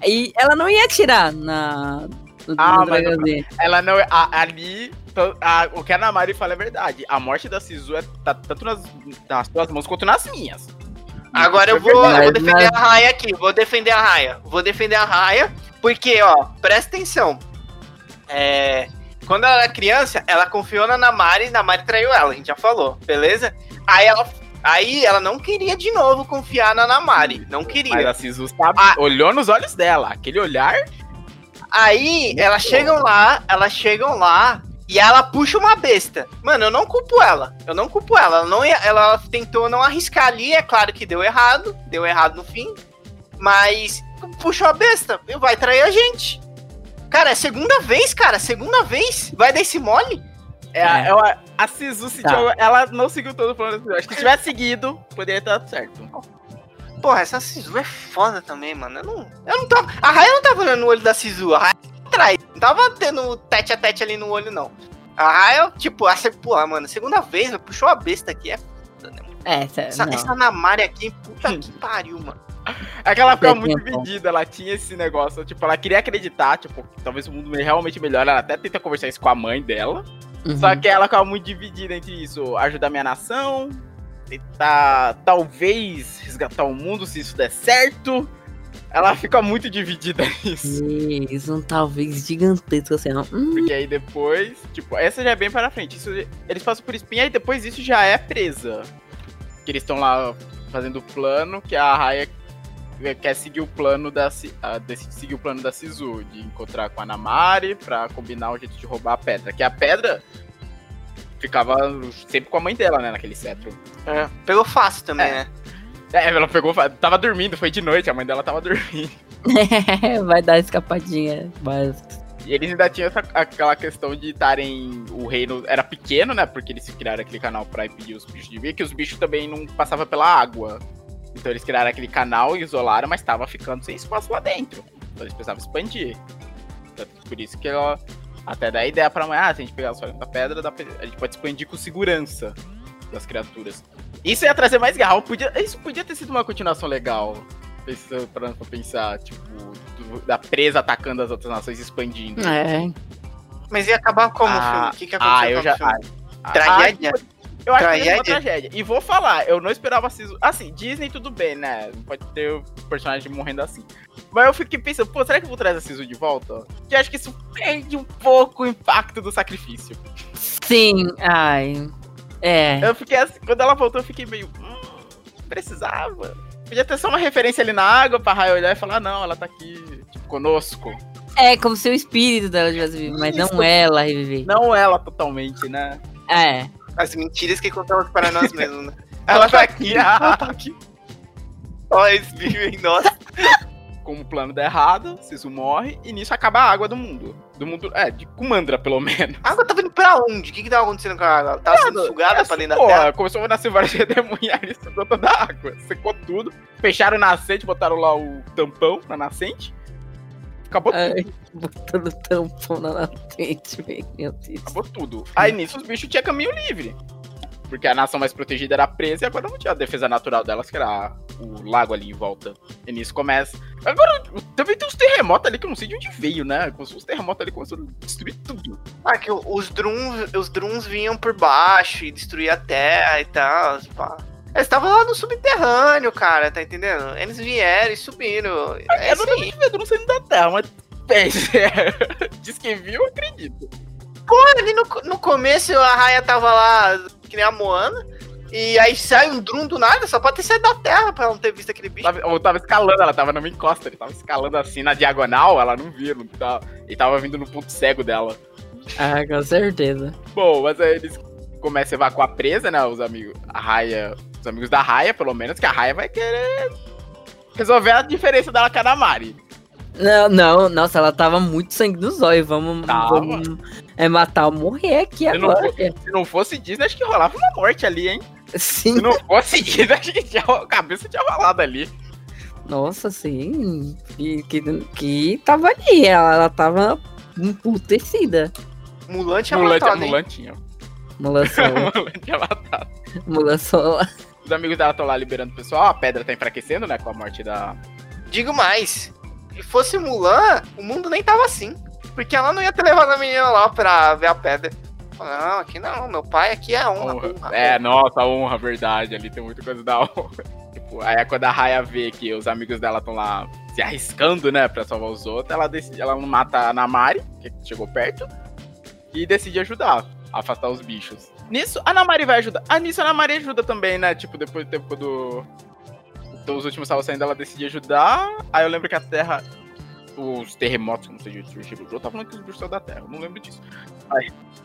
E ela não ia atirar na. No, Ah, no mas-. Ela não. a- ali. a- o que a Namari fala é verdade. A morte da Sisu é, tá tanto nas, nas tuas mãos quanto nas minhas. Agora eu é vou, eu vou defender a raia aqui. Vou defender a raia. Vou defender a raia. Porque, ó, presta atenção. É. Quando ela era criança, ela confiou na Namari, Namari traiu ela, a gente já falou, beleza? Aí ela, aí ela não queria de novo confiar na Namari, não Mas queria. a Sisu sabe, Ah. olhou nos olhos dela. Aquele olhar. Aí elas chegam lá, elas chegam lá e ela puxa uma besta. Mano, eu não culpo ela. Eu não culpo ela. Ela, não ela tentou não arriscar ali, é claro que deu errado, deu errado no fim. Mas puxou a besta, e vai trair a gente. Cara, é segunda vez, cara, segunda vez. Vai dar esse mole? É, a- É. ela- a Sisu se Tá. jogou- ela não seguiu todo o plano. Acho que se tivesse seguido, poderia ter dado certo. Porra, essa Sisu é foda também, mano. Eu não, eu não tava. A Raia não tava olhando no olho da Sisu, a Raia tava atrás. Não tava tendo tete a tete ali no olho, não. A Raia, tipo, essa, porra, mano, segunda vez, mano, puxou a besta aqui. É foda, né, mano? É, sério. Essa, não. essa Namari aqui, puta que pariu, mano. É que ela ficava muito dividida, ela tinha esse negócio, tipo, ela queria acreditar, tipo, que talvez o mundo realmente melhore, ela até tenta conversar isso com a mãe dela, Uhum. só que ela ficava muito dividida entre isso, ajudar minha nação, tentar, talvez, resgatar o mundo se isso der certo, ela fica muito dividida nisso. Isso, um talvez gigantesco assim, ó. Hum, Porque aí depois, tipo, essa já é bem para frente. Isso, eles passam por espinha e depois isso já é presa. Que eles estão lá fazendo o plano, que a Raya quer seguir o plano da a, decide seguir o plano da Sisu, de encontrar com a Namari pra combinar o jeito de roubar a pedra. Que a pedra ficava sempre com a mãe dela, né, naquele cetro. É, pegou fácil também, É. né? É, ela pegou, tava dormindo, foi de noite, a mãe dela tava dormindo. vai dar escapadinha básica. E eles ainda tinham essa- aquela questão de estarem. O reino era pequeno, né? Porque eles criaram aquele canal pra impedir os bichos de vir, que os bichos também não passavam pela água. Então eles criaram aquele canal e isolaram, mas tava ficando sem espaço lá dentro. Então eles precisavam expandir. Que Por isso que ela até dá a ideia pra mãe, ah, se a gente pegar os olhos da pedra, dá pra- a gente pode expandir com segurança das criaturas. Isso ia trazer mais guerra. Podia, isso podia ter sido uma continuação legal. Pensando, pra pensar, tipo, do- da presa atacando as outras nações e expandindo. É. Mas ia acabar como o Ah, filme? O que, que aconteceu Ah, eu com já. o filme? ah, Tragédia? ah, Eu acho que é uma Tragédia? tragédia. E vou falar, eu não esperava Sisu. Assim, Disney tudo bem, né? Não pode ter o personagem morrendo assim. Mas eu fiquei pensando, pô, será que eu vou trazer a Sisu de volta? Que eu acho que isso perde um pouco o impacto do sacrifício. Sim, ai. É. Eu fiquei assim, quando ela voltou, eu fiquei meio. Hum, precisava. Podia ter só uma referência ali na água pra Raya olhar e falar, não, ela tá aqui, tipo, conosco. É como se o espírito dela tivesse vivo, mas não Isso. ela reviver. Não ela totalmente, né? É. As mentiras que contamos para nós mesmos, né? Ela tá aqui, ela tá aqui. Ó, esse bicho em nós. Como o plano der errado, Sisu morre e nisso acaba a água do mundo. Do mundo, é, de Kumandra, pelo menos. A água tava indo pra onde? O que que tava acontecendo com a água? Tava sendo sugada pra dentro da Pô, terra? começou a nascer e sugou toda a água. Secou tudo. Fecharam a nascente, botaram lá o tampão na nascente. Acabou tudo. Ai, botando tampão na latente, velho. Meu Deus. Acabou tudo. Aí nisso os bichos tinham caminho livre. Porque a nação mais protegida era presa e agora não tinha a defesa natural delas, que era o lago ali em volta. E nisso começa. Agora, também tem uns terremotos ali que eu não sei de onde veio, né? Os terremotos ali começaram a destruir tudo. Ah, que os drones, os drones vinham por baixo e destruíam a terra e tal. pá. Eles estavam lá no subterrâneo, cara, tá entendendo? Eles vieram e subiram. É eu não tive medo, não saindo da terra, mas. Pense, Diz que viu, eu acredito. Ali no, no começo a raia tava lá, que nem a Moana. E aí sai um drum do nada, só pode ter saído da terra pra ela não ter visto aquele bicho. Tava, eu tava escalando, ela tava numa encosta, ele tava escalando assim na diagonal, ela não viu, não tava, ele tava vindo no ponto cego dela. Ah, com certeza. Bom, mas aí eles começam a evacuar a presa, né? Os amigos. A raia. Os amigos da raia, pelo menos, que a raia vai querer resolver a diferença dela com a Damari. Não, não, nossa, ela tava muito sangue nos olhos. Vamos, vamos é, matar ou morrer aqui Se não, agora. fosse, se não fosse Disney, acho que rolava uma morte ali, hein? Sim, Se não fosse Disney, acho que tinha, a cabeça tinha rolado ali. nossa, sim. Que, que, que tava ali, ela, ela tava emputecida. Mulan tinha Mulan, matado, hein? Mulan tinha. Mula sola, Mulan tinha matado. mula sola. Os amigos dela estão lá liberando o pessoal, a pedra tá enfraquecendo, né? Com a morte da. Digo mais, se fosse Mulan, o mundo nem tava assim. Porque ela não ia ter levado a menina lá pra ver a pedra. Não, aqui não, meu pai aqui é honra. honra. honra. É, nossa, honra, verdade. Ali tem muita coisa da honra. Tipo, aí é quando a Raya vê que os amigos dela estão lá se arriscando, né, pra salvar os outros, ela decide, ela não mata a Namari, que chegou perto, e decide ajudar a afastar os bichos. Nisso, a Namari vai ajudar. Ah, nisso a Namari ajuda também, né? Tipo, depois do tempo quando então, os últimos estavam saindo, ela decide ajudar. Aí eu lembro que a Terra. Os terremotos, não sei de onde eu tava falando que os bichos são da Terra, eu não lembro disso.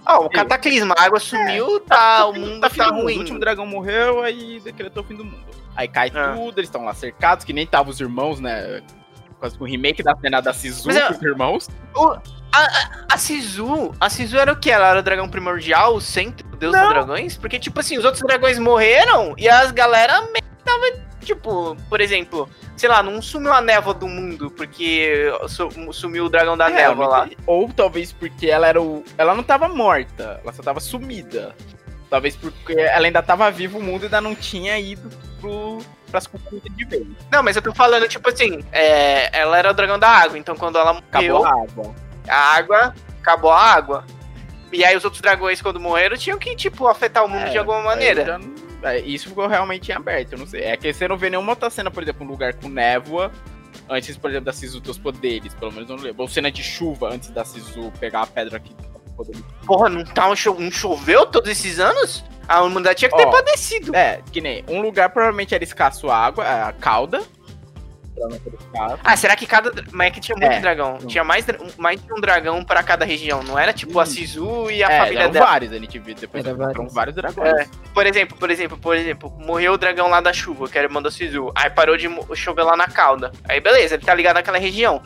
Ah, o cataclisma, a água sumiu, tá, o mundo tá, fim do mundo. ruim. O último dragão morreu, aí decretou o fim do mundo. Aí cai Ah. tudo, eles estão lá cercados, que nem estavam os irmãos, né? Quase com o remake da cena da Sisu é- os irmãos. A Sisu, a Sisu era o que? Ela era o dragão primordial, o centro, o deus Não. dos dragões? Porque, tipo assim, os outros dragões morreram e as galera meio tava, tipo, por exemplo, sei lá, não sumiu a névoa do mundo porque su- sumiu o dragão da É, névoa lá. Ou talvez porque ela era o. Ela não tava morta, ela só tava sumida. Talvez porque ela ainda tava viva, o mundo ainda não tinha ido pro, pras cucutas de vez. Não, mas eu tô falando, tipo assim, é, ela era o dragão da água, então quando ela Acabou morreu, a água. A água, acabou a água. E aí os outros dragões, quando morreram, tinham que, tipo, afetar o mundo de alguma maneira. já é, isso ficou realmente em aberto, eu não sei. É que você não vê nenhuma outra cena, por exemplo, um lugar com névoa. Antes, por exemplo, da Sisu ter os poderes, pelo menos eu não lembro. Ou cena de chuva antes da Sisu pegar a pedra aqui. Porra, não, tá um cho não choveu todos esses anos? A humanidade tinha que ter Ó. padecido. É, que nem. Um lugar provavelmente era escasso água, a cauda. Ah, será que cada. Mas é que tinha muito É. dragão. Tinha mais, mais de um dragão pra cada região. Não era tipo a Sisu e a é, família eram dela. vários, a gente viu depois. Era Foram vários. vários dragões. É. Por exemplo, por exemplo, por exemplo, morreu o dragão lá da chuva, que era irmão da Sisu. Aí parou de chover lá na cauda. Aí beleza, ele tá ligado naquela região.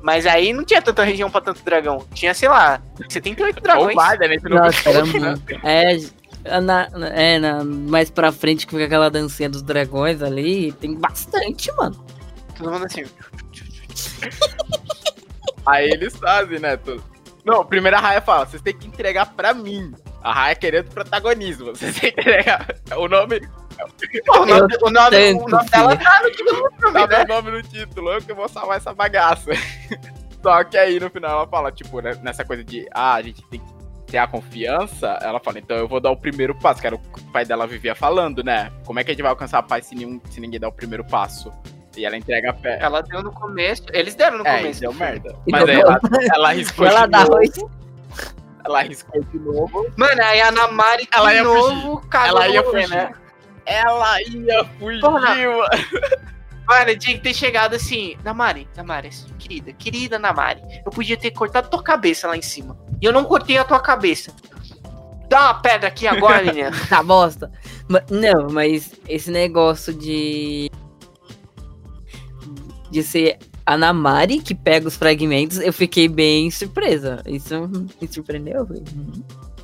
Mas aí não tinha tanta região pra tanto dragão. Tinha, sei lá, 78 Ou dragões. mais, né? Nossa, era né? muito. É, na- é na, mais pra frente que fica aquela dancinha dos dragões ali. Tem bastante, mano. Todo mundo assim. Aí eles fazem, né? Tudo. Não, primeiro a Raya fala, vocês têm que entregar pra mim. A Raya querendo protagonismo. Vocês têm que entregar. O nome. O nome, o nome, tanto, o nome dela tá no título do filme, Tá né? meu nome no título, eu que vou salvar essa bagaça. Só que aí no final ela fala, tipo, né, nessa coisa de, ah, a gente tem que ter a confiança, ela fala, então eu vou dar o primeiro passo, que era o que o pai dela vivia falando, né? Como é que a gente vai alcançar a paz se, nenhum, se ninguém der o primeiro passo? E ela entrega a pé. Ela deu no começo. Eles deram no É, começo. deu merda. Mas deu aí ela, ela arriscou Ela de dá novo. arroz. Ela arriscou de novo. Mano, aí a Namari Ela de ia novo cagou Ela ia fugir. né? Ela ia fugir, Porra. mano. Mano, tinha que ter chegado assim, Namari, Namari, querida, querida Namari, eu podia ter cortado tua cabeça lá em cima. E eu não cortei a tua cabeça. Dá uma pedra aqui agora, menina. Tá bosta. Não, mas esse negócio de. De ser a Namari que pega os fragmentos, eu fiquei bem surpresa. Isso me surpreendeu.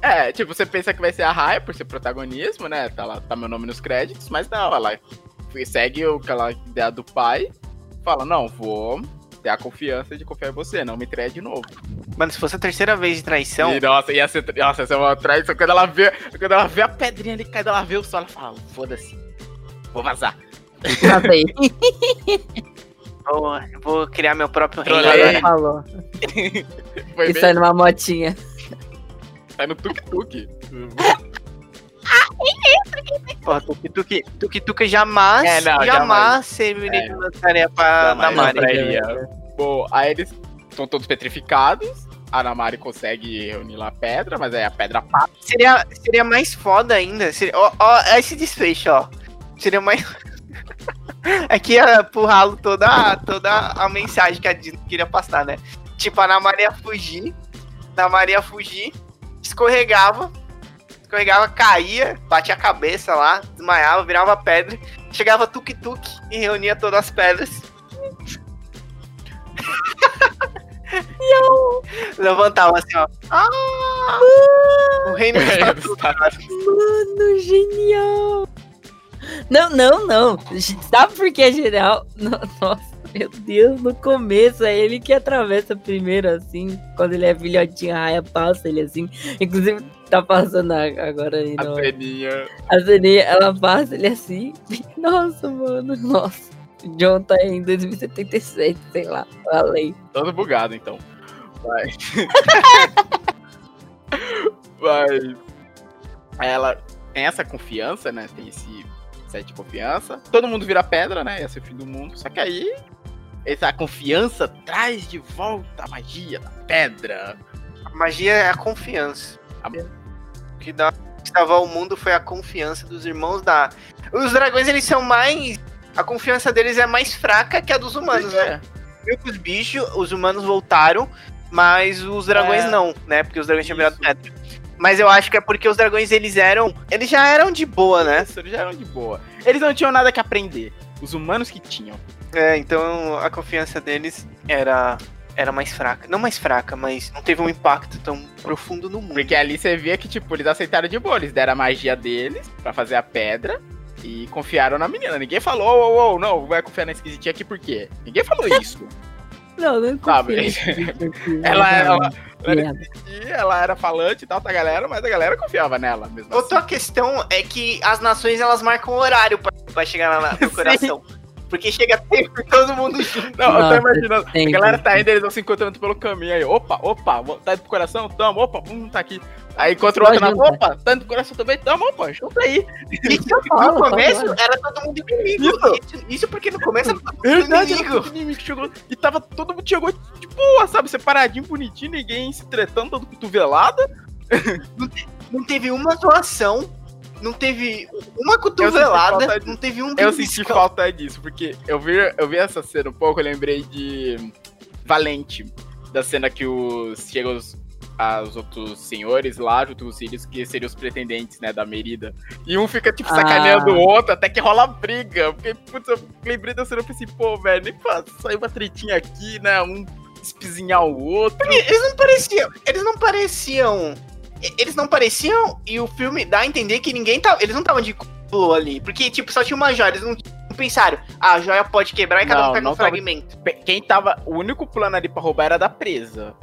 É, tipo, você pensa que vai ser a Raya por ser protagonismo, né? Tá lá, tá meu nome nos créditos, mas não, ela segue o- aquela ideia do pai, fala, não, vou ter a confiança de confiar em você, não me traia de novo. Mano, se fosse a terceira vez de traição, E, nossa, ia ser, nossa, ia ser uma traição. Quando ela vê, quando ela vê a pedrinha ali caindo, ela vê o sol, ela fala, foda-se, vou vazar. Tá bem. vou, vou criar meu próprio reino falou. Foi E bem, sai numa motinha. sai no tuk-tuk. Porra, Tuki Tuki jamais, É, não, jamais serviria É. de tarefa pra Jamais Namari. não trairia. Bom, aí eles estão todos petrificados, a Namari consegue reunir lá a pedra, mas aí a pedra passa. Seria, seria mais foda ainda. Seria, ó, ó, esse desfecho, ó. Seria mais. Aqui ia pro ralo toda, toda a mensagem que a Disney queria passar, né? Tipo, a Ana Maria fugir. Ana Maria fugir, escorregava. Escorregava, caía, batia a cabeça lá, desmaiava, virava pedra. Chegava tuk-tuk e reunia todas as pedras. Levantava assim, ó. Ah! O reino está tudo. Mano, genial! Não, não, não. Sabe por que é genial? Nossa, meu Deus, no começo é ele que atravessa primeiro, assim. Quando ele é filhotinho, a raia passa ele assim. Inclusive, tá passando agora aí A ceninha. a ceninha, ela passa ele assim. Nossa, mano, nossa. John tá em 2077, sei lá, além. Todo bugado, então. Vai. Vai. Ela tem essa confiança, né? Tem esse de confiança. Todo mundo vira pedra, né? Ia ser o fim do mundo. Só que aí, essa confiança traz de volta a magia da pedra. A magia é a confiança. A- O que dá que salvar o mundo foi a confiança dos irmãos da. Os dragões, eles são mais. A confiança deles é mais fraca que a dos humanos, né? Viu que os bichos, os humanos voltaram, mas os dragões É. não, né? Porque os dragões tinham virado pedra. Mas eu acho que é porque os dragões, eles eram. Eles já eram de boa, né? Eles já eram de boa. Eles não tinham nada que aprender. Os humanos que tinham. É, então a confiança deles era. Era mais fraca. Não mais fraca, mas não teve um impacto tão profundo no mundo. Porque ali você via que, tipo, eles aceitaram de boa. Eles deram a magia deles pra fazer a pedra e confiaram na menina. Ninguém falou, ô, ô, ô, não, vai confiar na esquisitinha aqui por quê? Ninguém falou isso. Não, não Sabe? confio. ela, ela, ela, ela era falante e tal da galera, mas a galera confiava nela mesmo Outra assim. questão é que as nações elas marcam horário pra, pra chegar lá na- no coração. Porque chega tempo e todo mundo junto. Não, eu tô Nossa, imaginando. A sempre. galera tá indo, eles vão se encontrando pelo caminho aí. Opa, opa, tá indo pro coração? Tamo, opa, um tá aqui. Aí encontra o outro na. Opa, tá indo pro coração também? Tamo, opa, junta aí. Isso no Fala, começo fala. era todo mundo inimigo. Isso, isso porque no começo era todo mundo Verdade, inimigo. todo inimigo que chegou. E tava todo mundo chegou de boa, sabe? Separadinho, bonitinho, ninguém se tretando, todo cotovelada. Não teve uma zoação. Não teve uma cotovelada. Não teve um Eu senti falta disso, porque eu vi, eu vi essa cena um pouco, eu lembrei de Valente, da cena que os chegam os, os outros senhores lá, junto com os filhos, que seriam os pretendentes, né, da Merida. E um fica, tipo, sacaneando Ah. o outro, até que rola briga. Porque, putz, eu lembrei da cena e pensei, pô, velho, nem sair uma tretinha aqui, né, um espizinhar o outro. Eles não pareciam. Eles não pareciam. Eles não pareciam. E o filme dá a entender que ninguém tava. Eles não estavam de culo ali. Porque, tipo, só tinha uma joia. Eles não, pensaram. Ah, a joia pode quebrar e cada Não, um pega um tava- fragmento. Quem tava. O único plano ali pra roubar era da presa.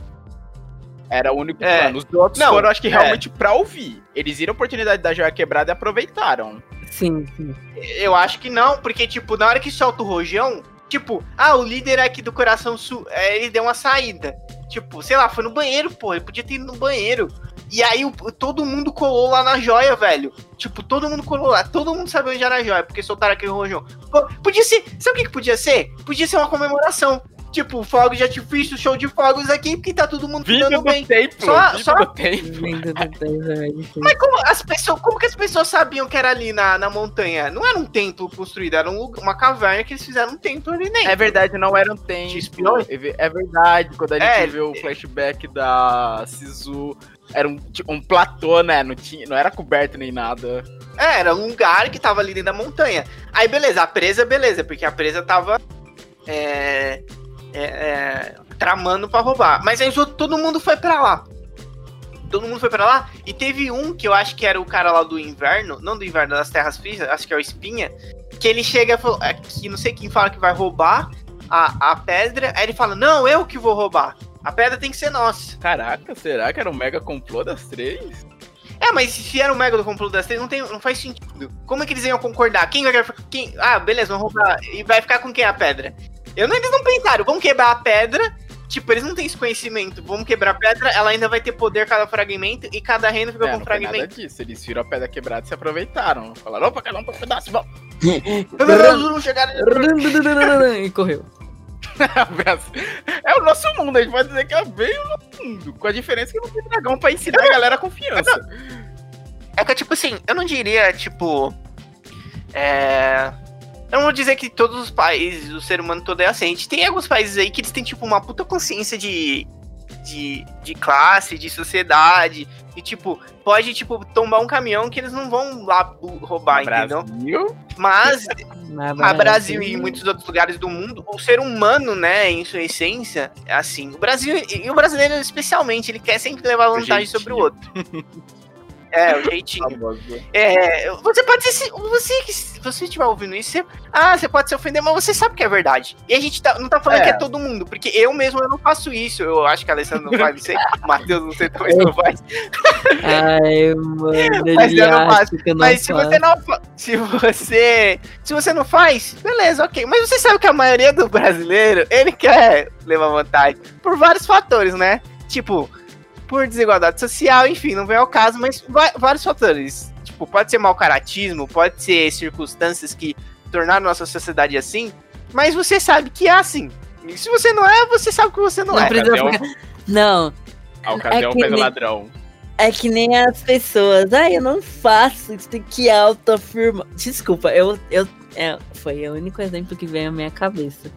Era o único É. plano. Os outros Não, foram, acho que é. realmente pra ouvir. Eles viram a oportunidade da joia quebrada e aproveitaram. Sim, sim. Eu acho que não, porque, tipo, na hora que solta o rojão, tipo, ah, o líder aqui do coração sul, é, ele deu uma saída. Tipo, sei lá, foi no banheiro, pô, ele podia ter ido no banheiro. E aí todo mundo colou lá na joia, velho. Tipo, todo mundo colou lá. Todo mundo sabe onde era a joia, porque soltaram aquele rojão. Podia ser. Sabe o que, que podia ser? Podia ser uma comemoração. Tipo, fogos de artifício, show de fogos aqui, porque tá todo mundo Vindo bem. tempo, Só- só- do tempo. Vindo do tempo, é. Mas como as pessoas, como que as pessoas sabiam que era ali na, na montanha? Não era um templo construído, era um uma caverna que eles fizeram um templo ali dentro. É verdade, não era um espiões? É verdade, quando a gente É, vê o flashback da Sisu, era um, tipo, um platô, né? Não, tinha, não era coberto nem nada. É, era um lugar que tava ali dentro da montanha. Aí, beleza, a presa, beleza, porque a presa tava é, é, é, tramando pra roubar. Mas aí todo mundo foi pra lá. Todo mundo foi pra lá. E teve um que eu acho que era o cara lá do inverno, não do inverno, das terras frias, acho que é o Espinha, que ele chega e é, que não sei quem fala que vai roubar a, a pedra. Aí ele fala, não, eu que vou roubar. A pedra tem que ser nossa. Caraca, será que era um mega complô das três? É, mas se era o Mega do complô das três, não, tem, não faz sentido. Como é que eles iam concordar? Quem vai ficar. Quem, ah, beleza, vamos roubar. E vai ficar com quem a pedra? Eu não, eles não pensaram, vamos quebrar a pedra. Tipo, eles não têm esse conhecimento. Vamos quebrar a pedra, ela ainda vai ter poder cada fragmento e cada reino fica É, com um não foi nada fragmento. disso. Eles viram a pedra quebrada e se aproveitaram. Falaram, opa, cada um pra um pedaço, vamos. E correu. É o nosso mundo, a gente pode dizer que é bem o nosso mundo. Com a diferença que não tem dragão pra ensinar a galera a confiança. É que, tipo assim, eu não diria, tipo. É. Eu não vou dizer que todos os países, o ser humano todo é assim. A gente tem alguns países aí que eles têm, tipo, uma puta consciência de. De, de classe, de sociedade. E, tipo, pode, tipo, tombar um caminhão que eles não vão lá roubar, entendeu? Brasil, Mas Mas a Brasil e em muitos outros lugares do mundo, o ser humano, né, em sua essência, é assim. O Brasil, e o brasileiro especialmente, ele quer sempre levar vantagem sobre o outro. É, o jeitinho. É, você pode ser. Você que se você estiver ouvindo isso, você, ah, você pode se ofender, mas você sabe que é verdade. E a gente tá- não tá falando É. que é todo mundo, porque eu mesmo eu não faço isso. Eu acho que a Alessandra não faz isso aí. O Matheus não sei também não faz. Ai, mano, Mas eu não que eu não Mas se faço. você não se você se você não faz, beleza, ok. Mas você sabe que a maioria do brasileiro ele quer levar vantagem por vários fatores, né? Tipo por desigualdade social, enfim, não vem ao caso, mas vários fatores. Tipo, pode ser mau caratismo, pode ser circunstâncias que tornaram nossa sociedade assim, mas você sabe que é assim. E se você não é, você sabe que você não, Não é. precisa ficar- Não, Ah, É nem- ladrão? é que nem as pessoas. Ai, eu não faço, isso tem que autoafirmar. Desculpa, eu. eu é, foi o único exemplo que veio à minha cabeça.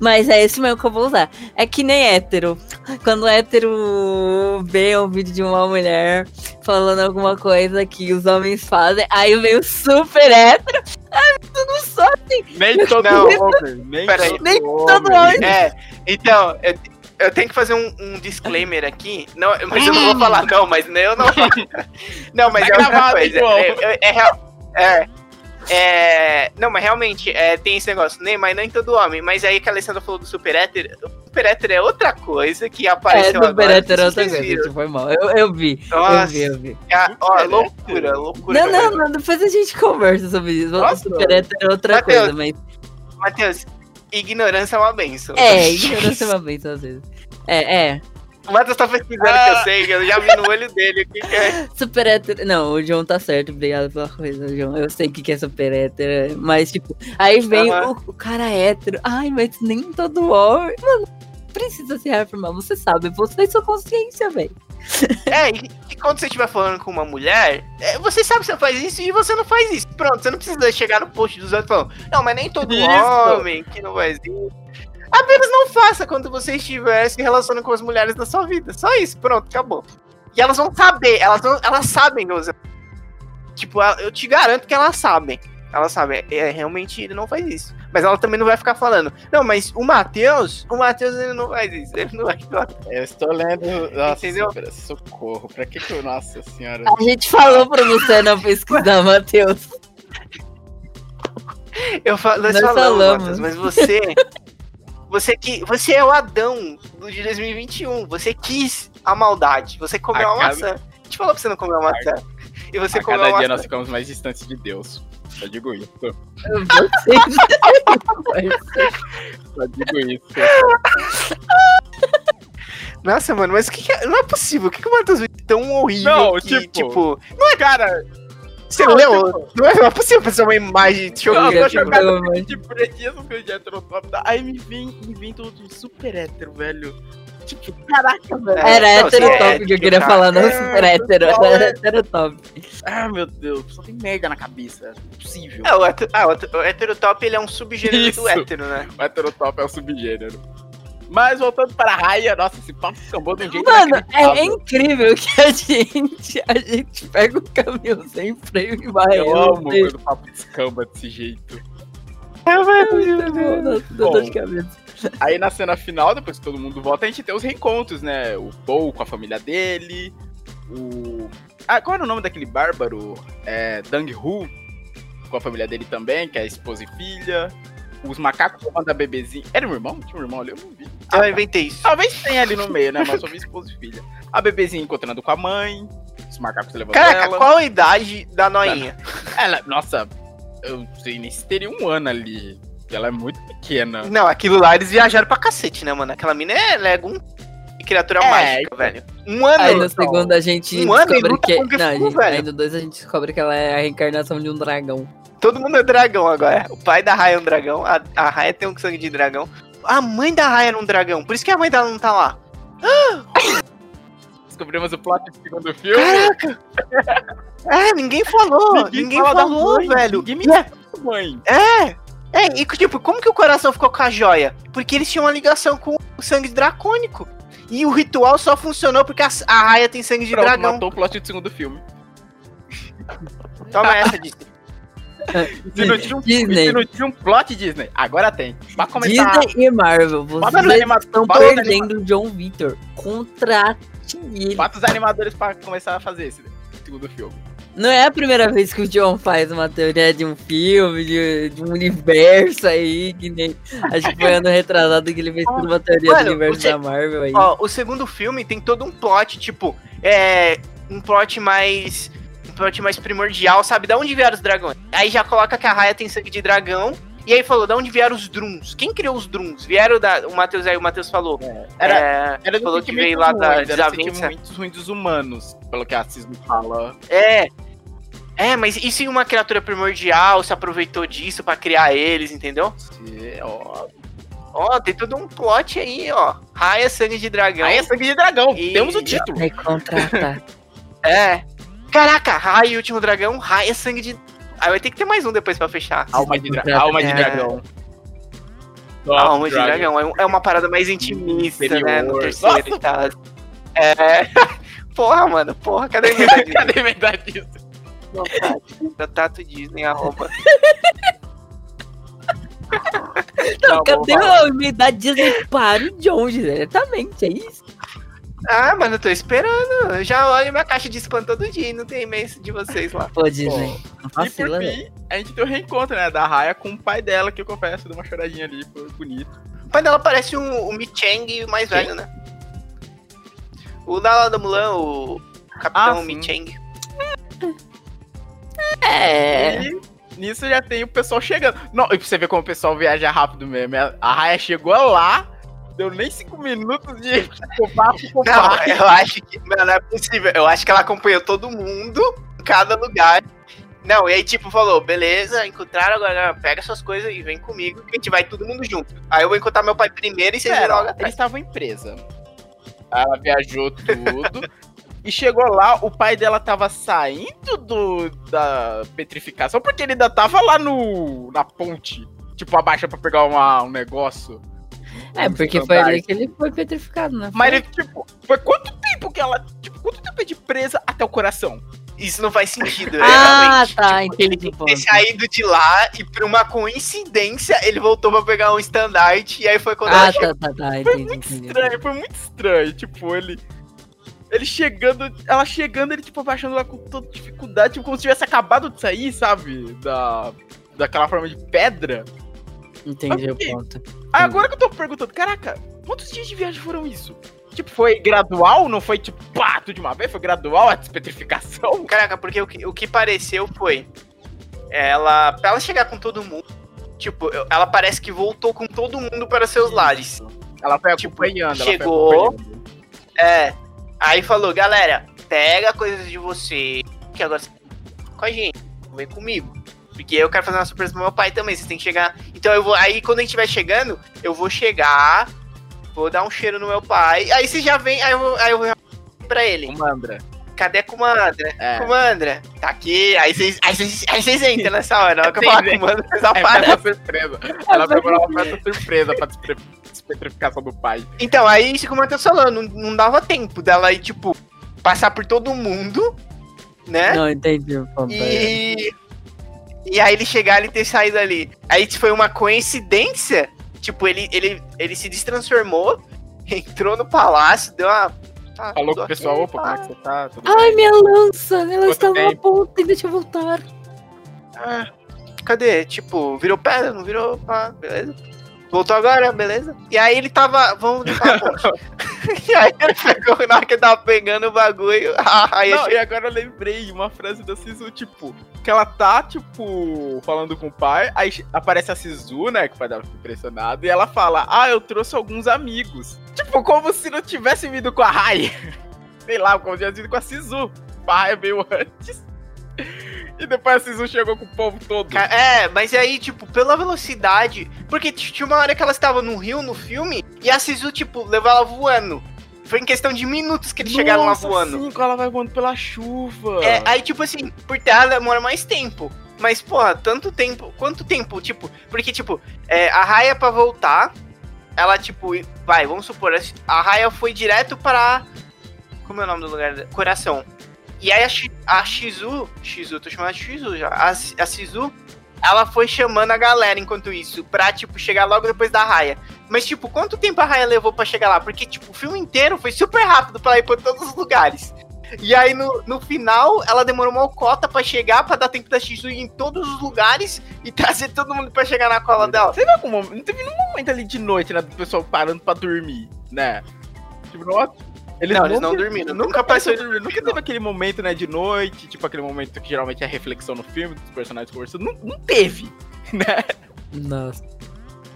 Mas é esse mesmo que eu vou usar. É que nem hétero. Quando o hétero vê um vídeo de uma mulher falando alguma coisa que os homens fazem, aí vem o super hétero. Ai, tu não sou assim. Nem todo Não. homem. Nem Peraí. todo Nem homem. todo homem. É, então, eu, eu tenho que fazer um, um disclaimer aqui. Não, mas eu não vou falar, não, mas eu não falo. Não, mas Tá é outra gravado, coisa. É, é, é, real- é, é, Não, mas realmente é, tem esse negócio, nem, mas nem todo homem. Mas aí que a Alessandra falou do super hétero. O super hétero é outra coisa que É, apareceu super agora. hétero é não outra sei se coisa, gente, foi mal. Eu, eu vi, eu Nossa. vi, eu vi. É, ó, Super loucura, loucura. Não, não, não, depois a gente conversa sobre isso. Nossa. super hétero é outra Mateus. coisa, mas. Matheus, ignorância é uma benção. É, ignorância é uma bênção às vezes. É, é. O Matheus tá pesquisando que eu sei, que eu já vi no olho dele o que que é. Super hétero. Não, o João tá certo, obrigado pela coisa, João. Eu sei o que que é super hétero, mas, tipo, aí vem Aham. o, o cara hétero. Ai, mas nem todo homem. Mano, precisa se reafirmar, você sabe, você tem sua consciência, velho. É, e, e quando você estiver falando com uma mulher, é, você sabe que você faz isso e você não faz isso. Pronto, você não precisa chegar no post dos outros falando, não, mas nem todo Isso. homem que não faz isso. Apenas não faça quando você estiver se relacionando com as mulheres da sua vida. Só isso, pronto, acabou. E elas vão saber, elas, vão, elas sabem você. Tipo, eu te garanto que elas sabem. Elas sabem, é, realmente ele não faz isso. Mas ela também não vai ficar falando, não, mas o Matheus, o Matheus ele não faz isso, ele não vai falar. Eu estou lendo. Nossa, Entendeu? socorro. Pra que que eu. Nossa senhora. A gente falou pra você não pesquisar, Matheus. Eu falo, nós, Nós falamos, falamos. Matheus, mas você. Você que. Você é o Adão do de 2021. Você quis a maldade. Você comeu A uma cada- maçã. A gente falou pra você não comer uma maçã. E você a comeu cada uma dia maçã. nós ficamos mais distantes de Deus. Só digo isso. Só digo isso. Nossa, mano, mas o que, que é- Não é possível. O que, que o Matheus. tão horrível Não, que, tipo- tipo... Não é, cara. Você não, leu? tipo- Não é possível fazer uma imagem Não, chocante. eu tô tipo, de essas coisas de heterotop. tá? Aí me vem, me vem tudo super hétero, velho. Tipo, caraca, velho. Era É, não, hétero sim, top que eu é, queria cara. falar, não É, super hétero. Era é? hétero top. Ah, meu Deus, só tem merda na cabeça. Impossível. É, o, hétero, ah, o hétero- heterotop, ele é um subgênero Isso. do hétero, né? O heterotop é o subgênero. Mas voltando para a raia, nossa, esse papo escambou de um jeito Mano, é, é incrível que a gente, a gente pega o caminhão sem freio e vai. Eu amo quando o papo escamba desse jeito. Dor de cabeça. Aí na cena final, depois que todo mundo volta, a gente tem os reencontros, né? O Paul com a família dele, o. Ah, qual era o nome daquele bárbaro? É. Dang Hu, com a família dele também, que é esposa e filha. Os macacos tomando a bebezinho. Era um irmão? Tinha um irmão ali? Eu não vi. Ah, eu inventei isso. Talvez tenha ali no meio, né? Mas só vi esposa e filha. A bebezinha encontrando com a mãe. Os macacos levando Caraca, ela. qual a idade da noinha? Ela, nossa, eu não sei nem se teria um ano ali. Ela é muito pequena. Não, aquilo lá eles viajaram pra cacete, né, mano? Aquela mina é Legum criatura É, mágica, então. velho. Um ano. Aí no então, segundo a gente um ano descobre luta que. Não, Fu, gente, velho. aí no 2 a gente descobre que ela é a reencarnação de um dragão. Todo mundo é dragão agora. O pai da Raya é um dragão. A, a Raya tem um sangue de dragão. A mãe da Raya era um dragão. Por isso que a mãe dela não tá lá. Descobrimos o plot do segundo filme. Caraca! É, ninguém falou. Ninguém, da falou, mãe, velho. Ninguém me é- mãe. É, e tipo, como que o coração ficou com a joia? Porque eles tinham uma ligação com o sangue dracônico. E o ritual só funcionou porque a, a Raya tem sangue de Pronto, dragão. matou o plot do segundo filme. Toma essa, Disney. Se não tinha um, Disney. se não tinha um plot Disney, agora tem. Vai começar. Disney e Marvel, vocês estão perdendo o John Victor. Contrate ele. Os animadores pra começar a fazer esse segundo filme. Não é a primeira vez que o John faz uma teoria de um filme, de, de um universo aí, que nem. Acho que foi ano retrasado que ele fez toda uma teoria Mano, do universo da Marvel aí. Ó, o segundo filme tem todo um plot, tipo, é. Um plot mais. Um plot mais primordial, sabe? Da onde vieram os dragões? Aí já coloca que a Raya tem sangue de dragão. E aí falou, da onde vieram os Druns? Quem criou os Druns? Vieram da. O Matheus aí, o Matheus falou. Era- é, Era do falou que veio lá da ruim, desavença. sentimentos ruins dos humanos, pelo que a Cisne fala. É. É, mas e se uma criatura primordial se aproveitou disso pra criar eles, entendeu? Se- ó. Ó, tem todo um plot aí, ó. Raia, sangue de dragão. É sangue de dragão, E- temos o título. É. Caraca, Raia e último dragão, Raia, sangue de. Aí vai ter que ter mais um depois pra fechar. Alma de, dra alma de é. dragão. Alma de dragão. É, é uma parada mais intimista, né? No terceiro Nossa. e tal. É. Porra, mano, porra, cadê a verdade? Cadê a verdade disso? Tato Disney, arroba. Não, Não, cadê a unidade Disney para o John diretamente? É isso? Ah, mano, eu tô esperando. Eu já olho minha caixa de spam todo dia e não tem e-mail de vocês lá. Pô, Disney. Não E por né? fim, a gente tem o reencontro, né, da Raya com o pai dela, que eu confesso, deu uma choradinha ali, foi bonito. O pai dela parece um, o Mi Chang mais Quem? velho, né? O da lá da Mulan, o Capitão Ah, Mi sim. Chang. É. E nisso já tem o pessoal chegando. Não, e pra você ver como o pessoal viaja rápido mesmo. A a Raya chegou lá, deu nem cinco minutos de papo com o Não, pai. eu acho que. Mano, não é possível. Eu acho que ela acompanhou todo mundo, em cada lugar. Não, e aí, tipo, falou: beleza, encontraram agora, pega suas coisas e vem comigo, que a gente vai todo mundo junto. Aí eu vou encontrar meu pai primeiro e vocês vão Pera, logo eles estavam em presa. Ela viajou tudo. e chegou lá, o pai dela tava saindo do, da petrificação, porque ele ainda tava lá no, na ponte. Tipo, abaixa pra pegar uma- um negócio. É, porque foi ali que ele foi petrificado, né? Mas ele, tipo, foi quanto tempo que ela. Tipo, quanto tempo é de presa até o coração? Isso não faz sentido. Ah, realmente. tá, Tipo, ele entendi ponto. ter saído de lá e por uma coincidência ele voltou pra pegar um estandarte e aí foi quando ela Ah, chegou. tá, tá, tá. Foi Entendi, muito entendi. estranho, foi muito estranho. Tipo, ele. Ele chegando, ela chegando, ele, tipo, abaixando lá com toda dificuldade, tipo, como se tivesse acabado de sair, sabe? Da. Daquela forma de pedra. Entendi o ponto. Agora que eu tô perguntando, caraca, quantos dias de viagem foram isso? Tipo, foi gradual? Não foi tipo, pá, tudo de uma vez? Foi gradual a despetrificação? Caraca, porque o que, o que pareceu foi. Ela. Pra ela chegar com todo mundo. Tipo, ela parece que voltou com todo mundo para seus lares. Ela foi Tipo, acompanhando, ela foi chegou- acompanhando. É. Aí falou, galera, pega coisas de você, que agora você com a gente, vem comigo. Porque eu quero fazer uma surpresa pro meu pai também, vocês têm que chegar. Então eu vou. Aí quando a gente estiver chegando, eu vou chegar, vou dar um cheiro no meu pai. Aí você já vem, aí eu vou, aí eu vou pra ele. Comandra. Cadê a Comandra? É. Comandra, tá aqui. Aí vocês, aí vocês, aí vocês entram nessa hora. Na hora que eu falar. Comandra, vocês É aparecem. uma surpresa. Ela preparou uma festa surpresa pra despetrificação do pai. Então, aí isso como eu tô falando, não, não dava tempo dela ir, tipo, passar por todo mundo, né? Não entendi o. E. E aí ele chegar e ter saído ali. Aí foi uma coincidência. Tipo, ele, ele, ele se destransformou, entrou no palácio, deu uma. tá Falou com o pessoal, opa, como é que você tá? Tudo Ai, bem? minha lança! Ela Quanto estava na ponta e deixa eu voltar. Ah, cadê? Tipo, virou pedra, não virou? Ah, beleza. Voltou agora, beleza? E aí ele tava. Vamos limpar a ponte. e aí ele pegou, na hora que ele tava pegando o bagulho. Aí Não, achei- e agora eu lembrei uma frase da Sisu, tipo, que ela tá, tipo, falando com o pai, aí aparece a Sisu, né, que o pai dela fica impressionado, e ela fala, ah, eu trouxe alguns amigos. Tipo, como se não tivesse vindo com a Rai. Sei lá, como se tivesse vindo com a Sisu. A Rai veio antes. E depois a Sisu chegou com o povo todo. É, mas aí, tipo, pela velocidade. Porque tinha uma hora que ela estava no rio no filme e a Sisu, tipo, levou ela voando. Foi em questão de minutos que eles chegaram lá Nossa, voando. Sim, ela vai voando pela chuva. É, aí, tipo assim, por terra demora mais tempo. Mas, porra, tanto tempo. Quanto tempo? Tipo, porque, tipo, é, a Raya pra voltar, ela, tipo, vai, vamos supor, a Raya foi direto para. Como é o nome do lugar? Coração. E aí a, a Shizu. Shizu, tô chamando de Shizu já. A, a Shizu, ela foi chamando a galera enquanto isso, pra, tipo, chegar logo depois da Raya. Mas, tipo, quanto tempo a Raya levou pra chegar lá? Porque, tipo, o filme inteiro foi super rápido pra ir pra todos os lugares. E aí, no, no final, ela demorou uma cota pra chegar, pra dar tempo da Shizu ir em todos os lugares e trazer todo mundo pra chegar na cola dela. Você viu momento? Não teve nenhum momento ali de noite, né? Do pessoal parando pra dormir, né? Tipo, nossa. Eles Não, eles não dormiram. Nunca apareceu dormir. Nunca teve aquele momento, né, de noite, tipo aquele momento que geralmente é reflexão no filme, dos personagens conversando. Não, não teve, né? Nossa.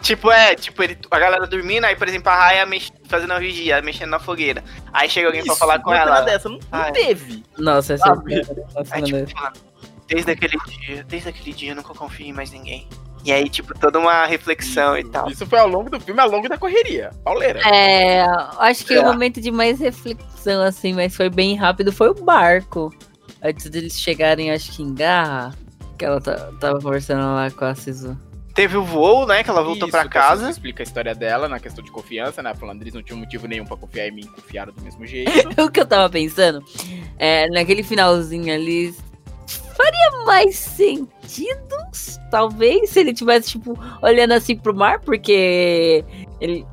Tipo, é, tipo, ele, a galera dormindo, aí, por exemplo, a Raya mex, fazendo a vigia, mexendo na fogueira. Aí chega alguém pra Isso, falar com não teve ela. dessa, não, não Ah, é. teve. Nossa, essa Sabe? Nossa, Aí, mano. tipo, fala, desde aquele dia, desde aquele dia eu nunca confio em mais ninguém. E aí, tipo, toda uma reflexão e tal. Isso foi ao longo do filme, ao longo da correria. Pauleira. É, acho que É. o momento de mais reflexão, assim, mas foi bem rápido, foi o barco. Antes deles chegarem, acho que em Garra, que ela ta- tava conversando lá com a Sisu. Teve o voo, né, que ela voltou Isso, pra que a Suzy casa. explica a história dela na questão de confiança, né? Falando eles não tinham motivo nenhum pra confiar em mim, confiaram do mesmo jeito. o que eu tava pensando, é, naquele finalzinho ali, faria mais sentido, talvez, se ele tivesse, tipo, olhando assim pro mar, porque ele,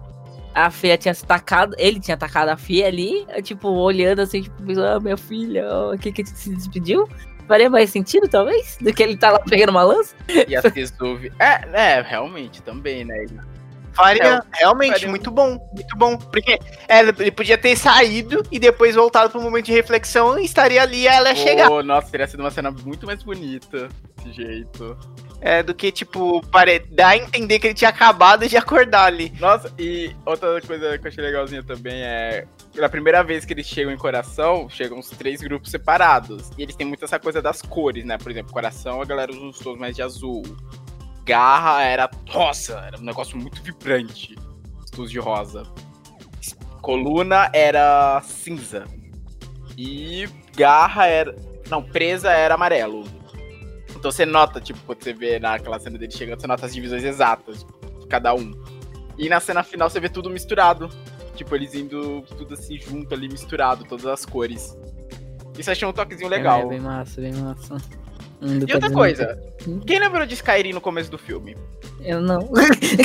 a filha tinha se tacado, ele tinha atacado a filha ali, tipo, olhando assim, tipo, ah, minha filha, o que que se despediu? Faria mais sentido, talvez, do que ele tá lá pegando uma lança? e a Tesuve. É, é, realmente, também, né? Faria, realmente, faria um- muito bom, muito bom. Porque é, ele podia ter saído e depois voltado pro momento de reflexão e estaria ali e ela ia chegar. Pô, nossa, teria sido uma cena muito mais bonita desse jeito. É, do que, tipo, pare... dá a entender que ele tinha acabado de acordar ali. Nossa, e outra coisa que eu achei legalzinha também é. Pela primeira vez que eles chegam em coração, chegam os três grupos separados. E eles têm muito essa coisa das cores, né? Por exemplo, coração, a galera usa os tons mais de azul. Garra era rosa, era um negócio muito vibrante. Tons de rosa. Coluna era cinza. E garra era. Não, presa era amarelo. Então você nota, tipo, quando você vê naquela cena dele chegando, você nota as divisões exatas de cada um. E na cena final você vê tudo misturado. Tipo, eles indo tudo assim junto ali, misturado, todas as cores. Isso achei um toquezinho legal. É, bem massa, bem massa. E outra coisa, quem lembrou de Skyrim no começo do filme? Eu não.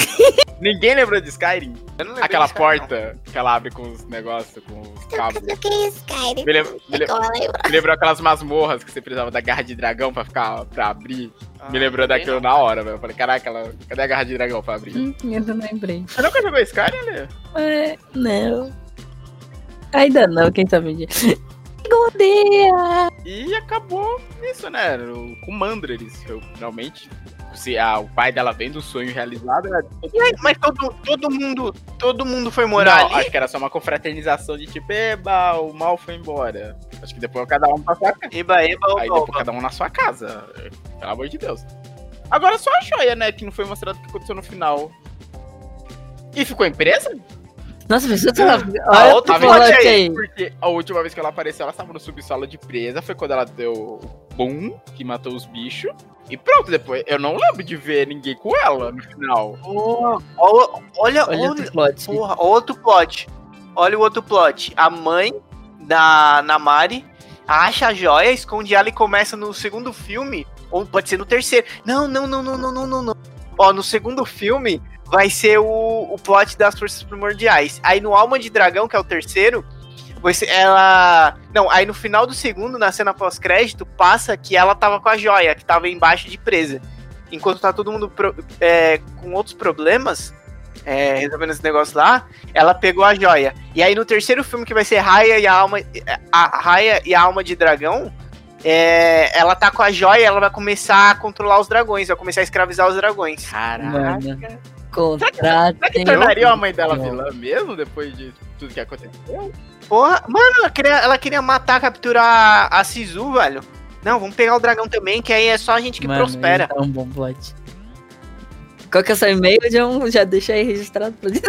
Ninguém lembrou de Skyrim? Eu não lembro Aquela disso, cara, não. porta que ela abre com os negócios, com os cabos. Eu queria Skyrim. Me, lem- me lembra. me lembrou aquelas masmorras que você precisava da garra de dragão pra ficar pra abrir. Ah, me lembrou daquilo não. na hora, velho. Eu falei, caraca, ela... cadê a garra de dragão pra abrir? Hum, eu não lembrei. Você nunca jogou Skyrim, Lê? É, não. Ainda não, quem sabe um E acabou isso, né? o- Com Mandreles. Eu, realmente, se a, o pai dela vendo o sonho realizado, era Mas todo, todo mundo, todo mundo foi morar Não, ali. acho que era só uma confraternização de tipo, eba, o mal foi embora. Acho que depois cada um pra sua casa. Eba, eba, Aí oba, depois oba. cada um na sua casa. Pelo amor de Deus. Agora só a joia, né? Que não foi mostrado o que aconteceu no final. E ficou em presa? Nossa, pessoa tá... A Olha outra o plot plot aí. aí. Porque a última vez que ela apareceu, ela estava no subsolo de presa. Foi quando ela deu boom, que matou os bichos. E pronto, depois. Eu não lembro de ver ninguém com ela no final. Ó- olha, Olha olha, outro plot. porra, outro plot. Olha o outro plot. A mãe da Namari acha a joia, esconde ela e começa no segundo filme, ou pode ser no terceiro. Não, não, não, não, não, não, não, não. Ó, no segundo filme vai ser o, o plot das forças primordiais. Aí no Alma de Dragão, que é o terceiro, você, ela. Não, aí no final do segundo, na cena pós-crédito, passa que ela tava com a joia, que tava embaixo de presa. Enquanto tá todo mundo pro- é, com outros problemas, é, resolvendo esse negócio lá, ela pegou a joia. E aí no terceiro filme, que vai ser Raya e a Alma, a Raya e a Alma de Dragão, é, ela tá com a joia ela vai começar a controlar os dragões, vai começar a escravizar os dragões. Caraca. Mano. Contrato. Será que tornaria a mãe dela vilã mesmo, depois de tudo que aconteceu? Porra, mano, ela queria, ela queria matar, capturar a Sisu, velho. Não, vamos pegar o dragão também, que aí é só a gente que Mano, prospera. É um bom plot. Qual que é o seu e-mail, John? Já deixa aí registrado pra dizer.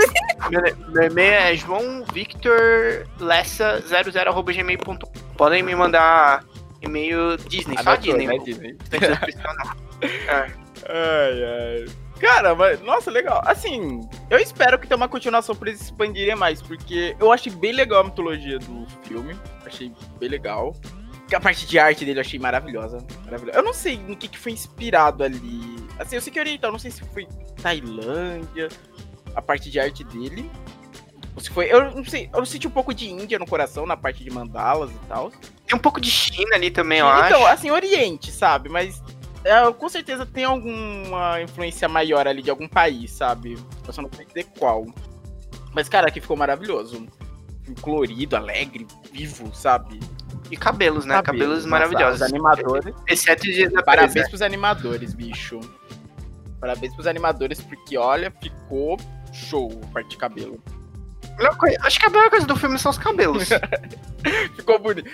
Meu, meu e-mail é João Victor Lessa 00@gmail.com. Podem me mandar e-mail Disney, só Disney. né, Disney? especial, não. Ai, ai. Cara, mas, nossa, legal. Assim, eu espero que tenha uma continuação pra eles expandirem mais, porque eu achei bem legal a mitologia do filme. Achei bem legal. A parte de arte dele eu achei maravilhosa. maravilhosa. Eu não sei no que, que foi inspirado ali. Assim, eu sei que é oriental, não sei se foi Tailândia, a parte de arte dele. Ou se foi. Eu não sei, eu senti um pouco de Índia no coração, na parte de mandalas e tal. Tem um pouco de China ali também, eu Então, acho. assim, Oriente, sabe? Mas é, com certeza tem alguma influência maior ali de algum país, sabe? Eu só não sei dizer qual. Mas, cara, aqui ficou maravilhoso. Colorido, alegre, vivo, sabe? E cabelos, né? Cabelos, Nossa, maravilhosos. Os animadores. Exceto da Parabéns presa. pros animadores, bicho. Parabéns pros animadores, porque olha, ficou show a parte de cabelo. Melhor coisa- Acho que a melhor coisa do filme são os cabelos. Ficou bonito.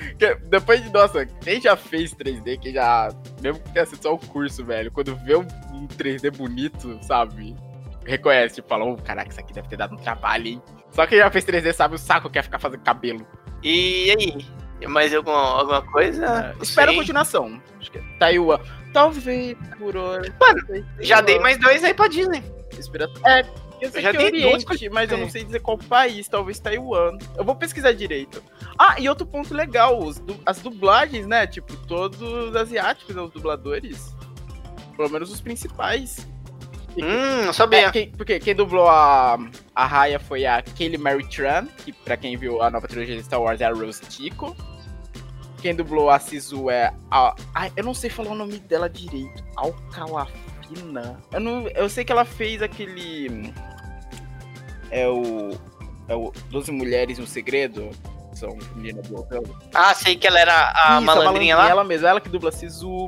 Depois de, nossa, quem já fez 3D, quem já. Mesmo que tenha sido só o curso, velho, quando vê um um 3D bonito, sabe? Reconhece, tipo, fala, oh, caraca, isso aqui deve ter dado um trabalho, hein? Só quem já fez 3D sabe o saco que é ficar fazendo cabelo. e aí? Mais alguma, alguma coisa? É, Não espero a continuação. Acho que é Taiwan. Talvez por hora. Mano, Já dei mais dois aí pra Disney. Espera... É, eu sei já que é dei Oriente, mas eu não É. sei dizer qual país, talvez Taiwan. Eu vou pesquisar direito. Ah, e outro ponto legal, os as dublagens, né? Tipo, todos asiáticos, né, os dubladores. Pelo menos os principais. Hum, não É, sabia. quem- porque quem dublou a, a Raya foi a Kelly Mary Tran, que pra quem viu a nova trilogia de Star Wars é a Rose Tico. Quem dublou a Sisu é a. Ai, eu não sei falar o nome dela direito. Alcalafina. Eu, não, eu sei que ela fez aquele. É o. É o 12 Mulheres no Segredo. São menina do hotel. Ah, sei que ela era a Isso, malandrinha lá. Ela mesma, ela que dubla Sisu.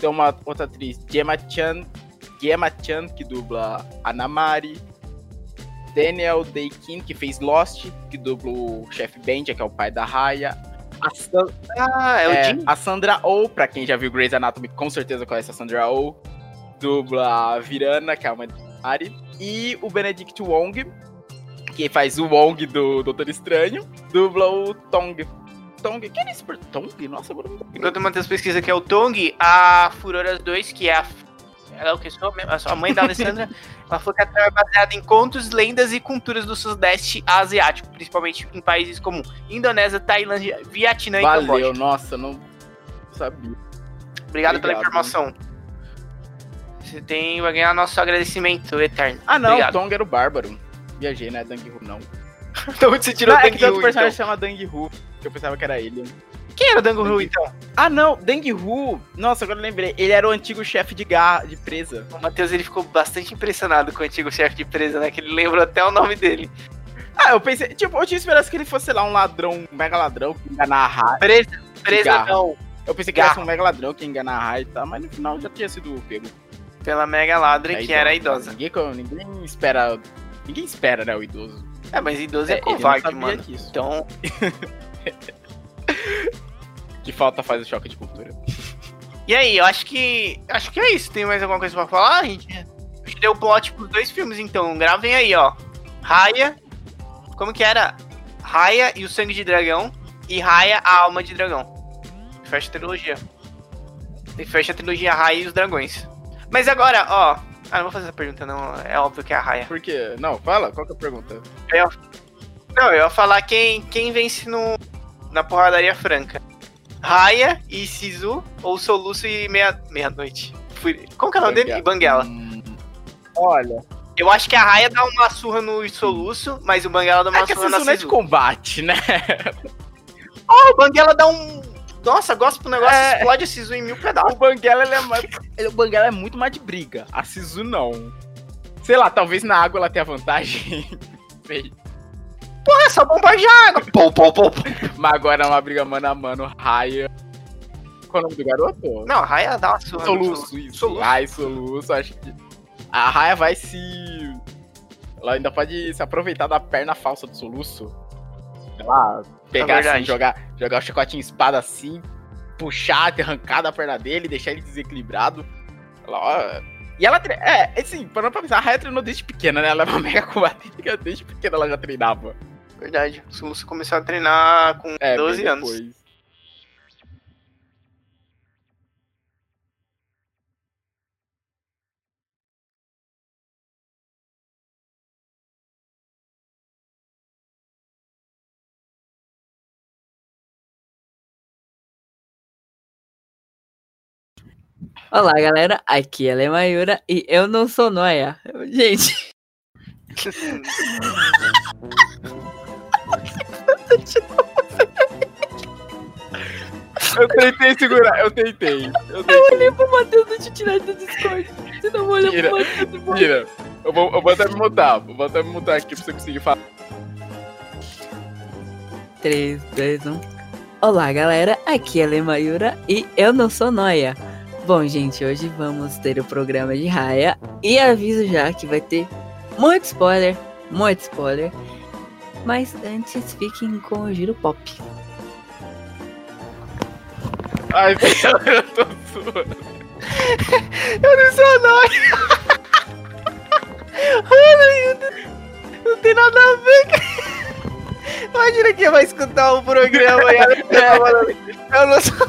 Tem uma outra atriz, Gemma Chan, Gemma Chan, que dubla a Namari. Daniel Day-Kim, que fez Lost, que dubla o Chef Benja, que é o pai da Raya. A, San- Ah, é é, a Sandra Oh, pra quem já viu Grey's Anatomy, com certeza conhece a Sandra Oh. Dubla a Virana, que é a mãe da Mari. E o Benedict Wong, que faz o Wong do Doutor Estranho. Dubla o Tong. Tong, quem é esse por Tong? Nossa, agora não Enquanto Matheus pesquisa que é o Tong, a Furoras 2, que é a. Ela é o que? Sou a mãe da Alessandra. ela foi que a trama é baseada em contos, lendas e culturas do Sudeste Asiático, principalmente em países como Indonésia, Tailândia, Vietnã e Valeu, Camboja. nossa, não sabia. Obrigado, pela Obrigado. informação. Você tem, vai ganhar nosso agradecimento eterno. Ah, não, Obrigado. o Tong era o Bárbaro. Viajei, né? Dang Hu, não. Então você Não, tirou o é que Dang tem outro Hu, personagem então? chama Dang Hu, que eu pensava que era ele. Quem era o Dang Hu, então? Ah, não, Deng Hu. Nossa, agora eu lembrei. Ele era o antigo chefe de, gar... de presa. O Matheus ele ficou bastante impressionado com o antigo chefe de presa, né? Que ele lembrou até o nome dele. Ah, eu pensei, tipo, eu tinha esperança que ele fosse, sei lá, um ladrão, um mega ladrão que enganar a Rai. Presa, presa não. Eu pensei que fosse um mega ladrão que ia enganar a Rai e tal, mas no final já tinha sido pego. Pela mega ladra É que era idosa. idosa. Ninguém, ninguém espera. Ninguém espera, né, o idoso. É, mas idoso é, não covarde, mano. disso. Então, De falta faz o choque de cultura. e aí, eu acho que. Acho que é isso. Tem mais alguma coisa pra falar? A gente, a gente deu o plot pros dois filmes, então. Gravem aí, ó. Raya. Como que era? Raya e o Sangue de Dragão. E Raya, a Alma de Dragão. Fecha a trilogia. E fecha a trilogia Raya e os Dragões. Mas agora, ó. Ah, não vou fazer essa pergunta, não. É óbvio que é a Raya. Por quê? Não, fala, qual que é a pergunta? Não, eu ia falar quem, quem vence no, na porradaria franca. Raya e Sisu, ou Soluço e meia- meia-noite. Fui- Como que é o nome dele? E Banguela. Hum, olha. Eu acho que a Raya dá uma surra no Soluço, mas o Banguela dá uma É que surra essa na não é de Sisu. combate, né? Oh, o Banguela dá um... Nossa, gosta pro negócio, É. explode a Sisu em mil pedaços. O Banguela, ele é mais. O Banguela é muito mais de briga. A Sisu não. Sei lá, talvez na água ela tenha vantagem. Sei. Porra, é só bombardear água. Pô, pô, pô, pô. Mas agora é uma briga mano a mano, Raia. Qual é o nome do garoto? Não, a Raya dá uma surra no Soluço, isso. Soluço. Raia e Soluço, acho que. A Raia vai se. Ela ainda pode se aproveitar da perna falsa do Soluço. Sei lá, pegar É assim, jogar, jogar o chicotinho espada assim, puxar, ter arrancado a perna dele, deixar ele desequilibrado. Ela, ó, E ela É, assim, parando pra pensar, a Raia treinou desde pequena, né? Ela é uma mega combatente, desde pequena ela já treinava. Verdade. O Soluço começou a treinar com É, 12 bem anos. Olá, galera. Aqui é Lemayura e eu não sou Noia. Gente, Eu tentei segurar, eu tentei. Eu tentei. eu olhei pro Matheus do tirar do Discord. Você não olha Tira. pro Matheus. Tira. Eu vou, eu vou até me mutar. Eu vou até me mutar aqui pra você conseguir falar. 3, 2, 1. Olá, galera. Aqui é Lemayura e eu não sou Noia. Bom, gente, hoje vamos ter o programa de Raya e aviso já que vai ter muito spoiler, muito spoiler. Mas antes fiquem com o giro pop. Ai, eu tô suando. Eu não sou nóia. Não, tem nada a ver. Imagina quem vai escutar o programa e ela tá falando. Eu não sou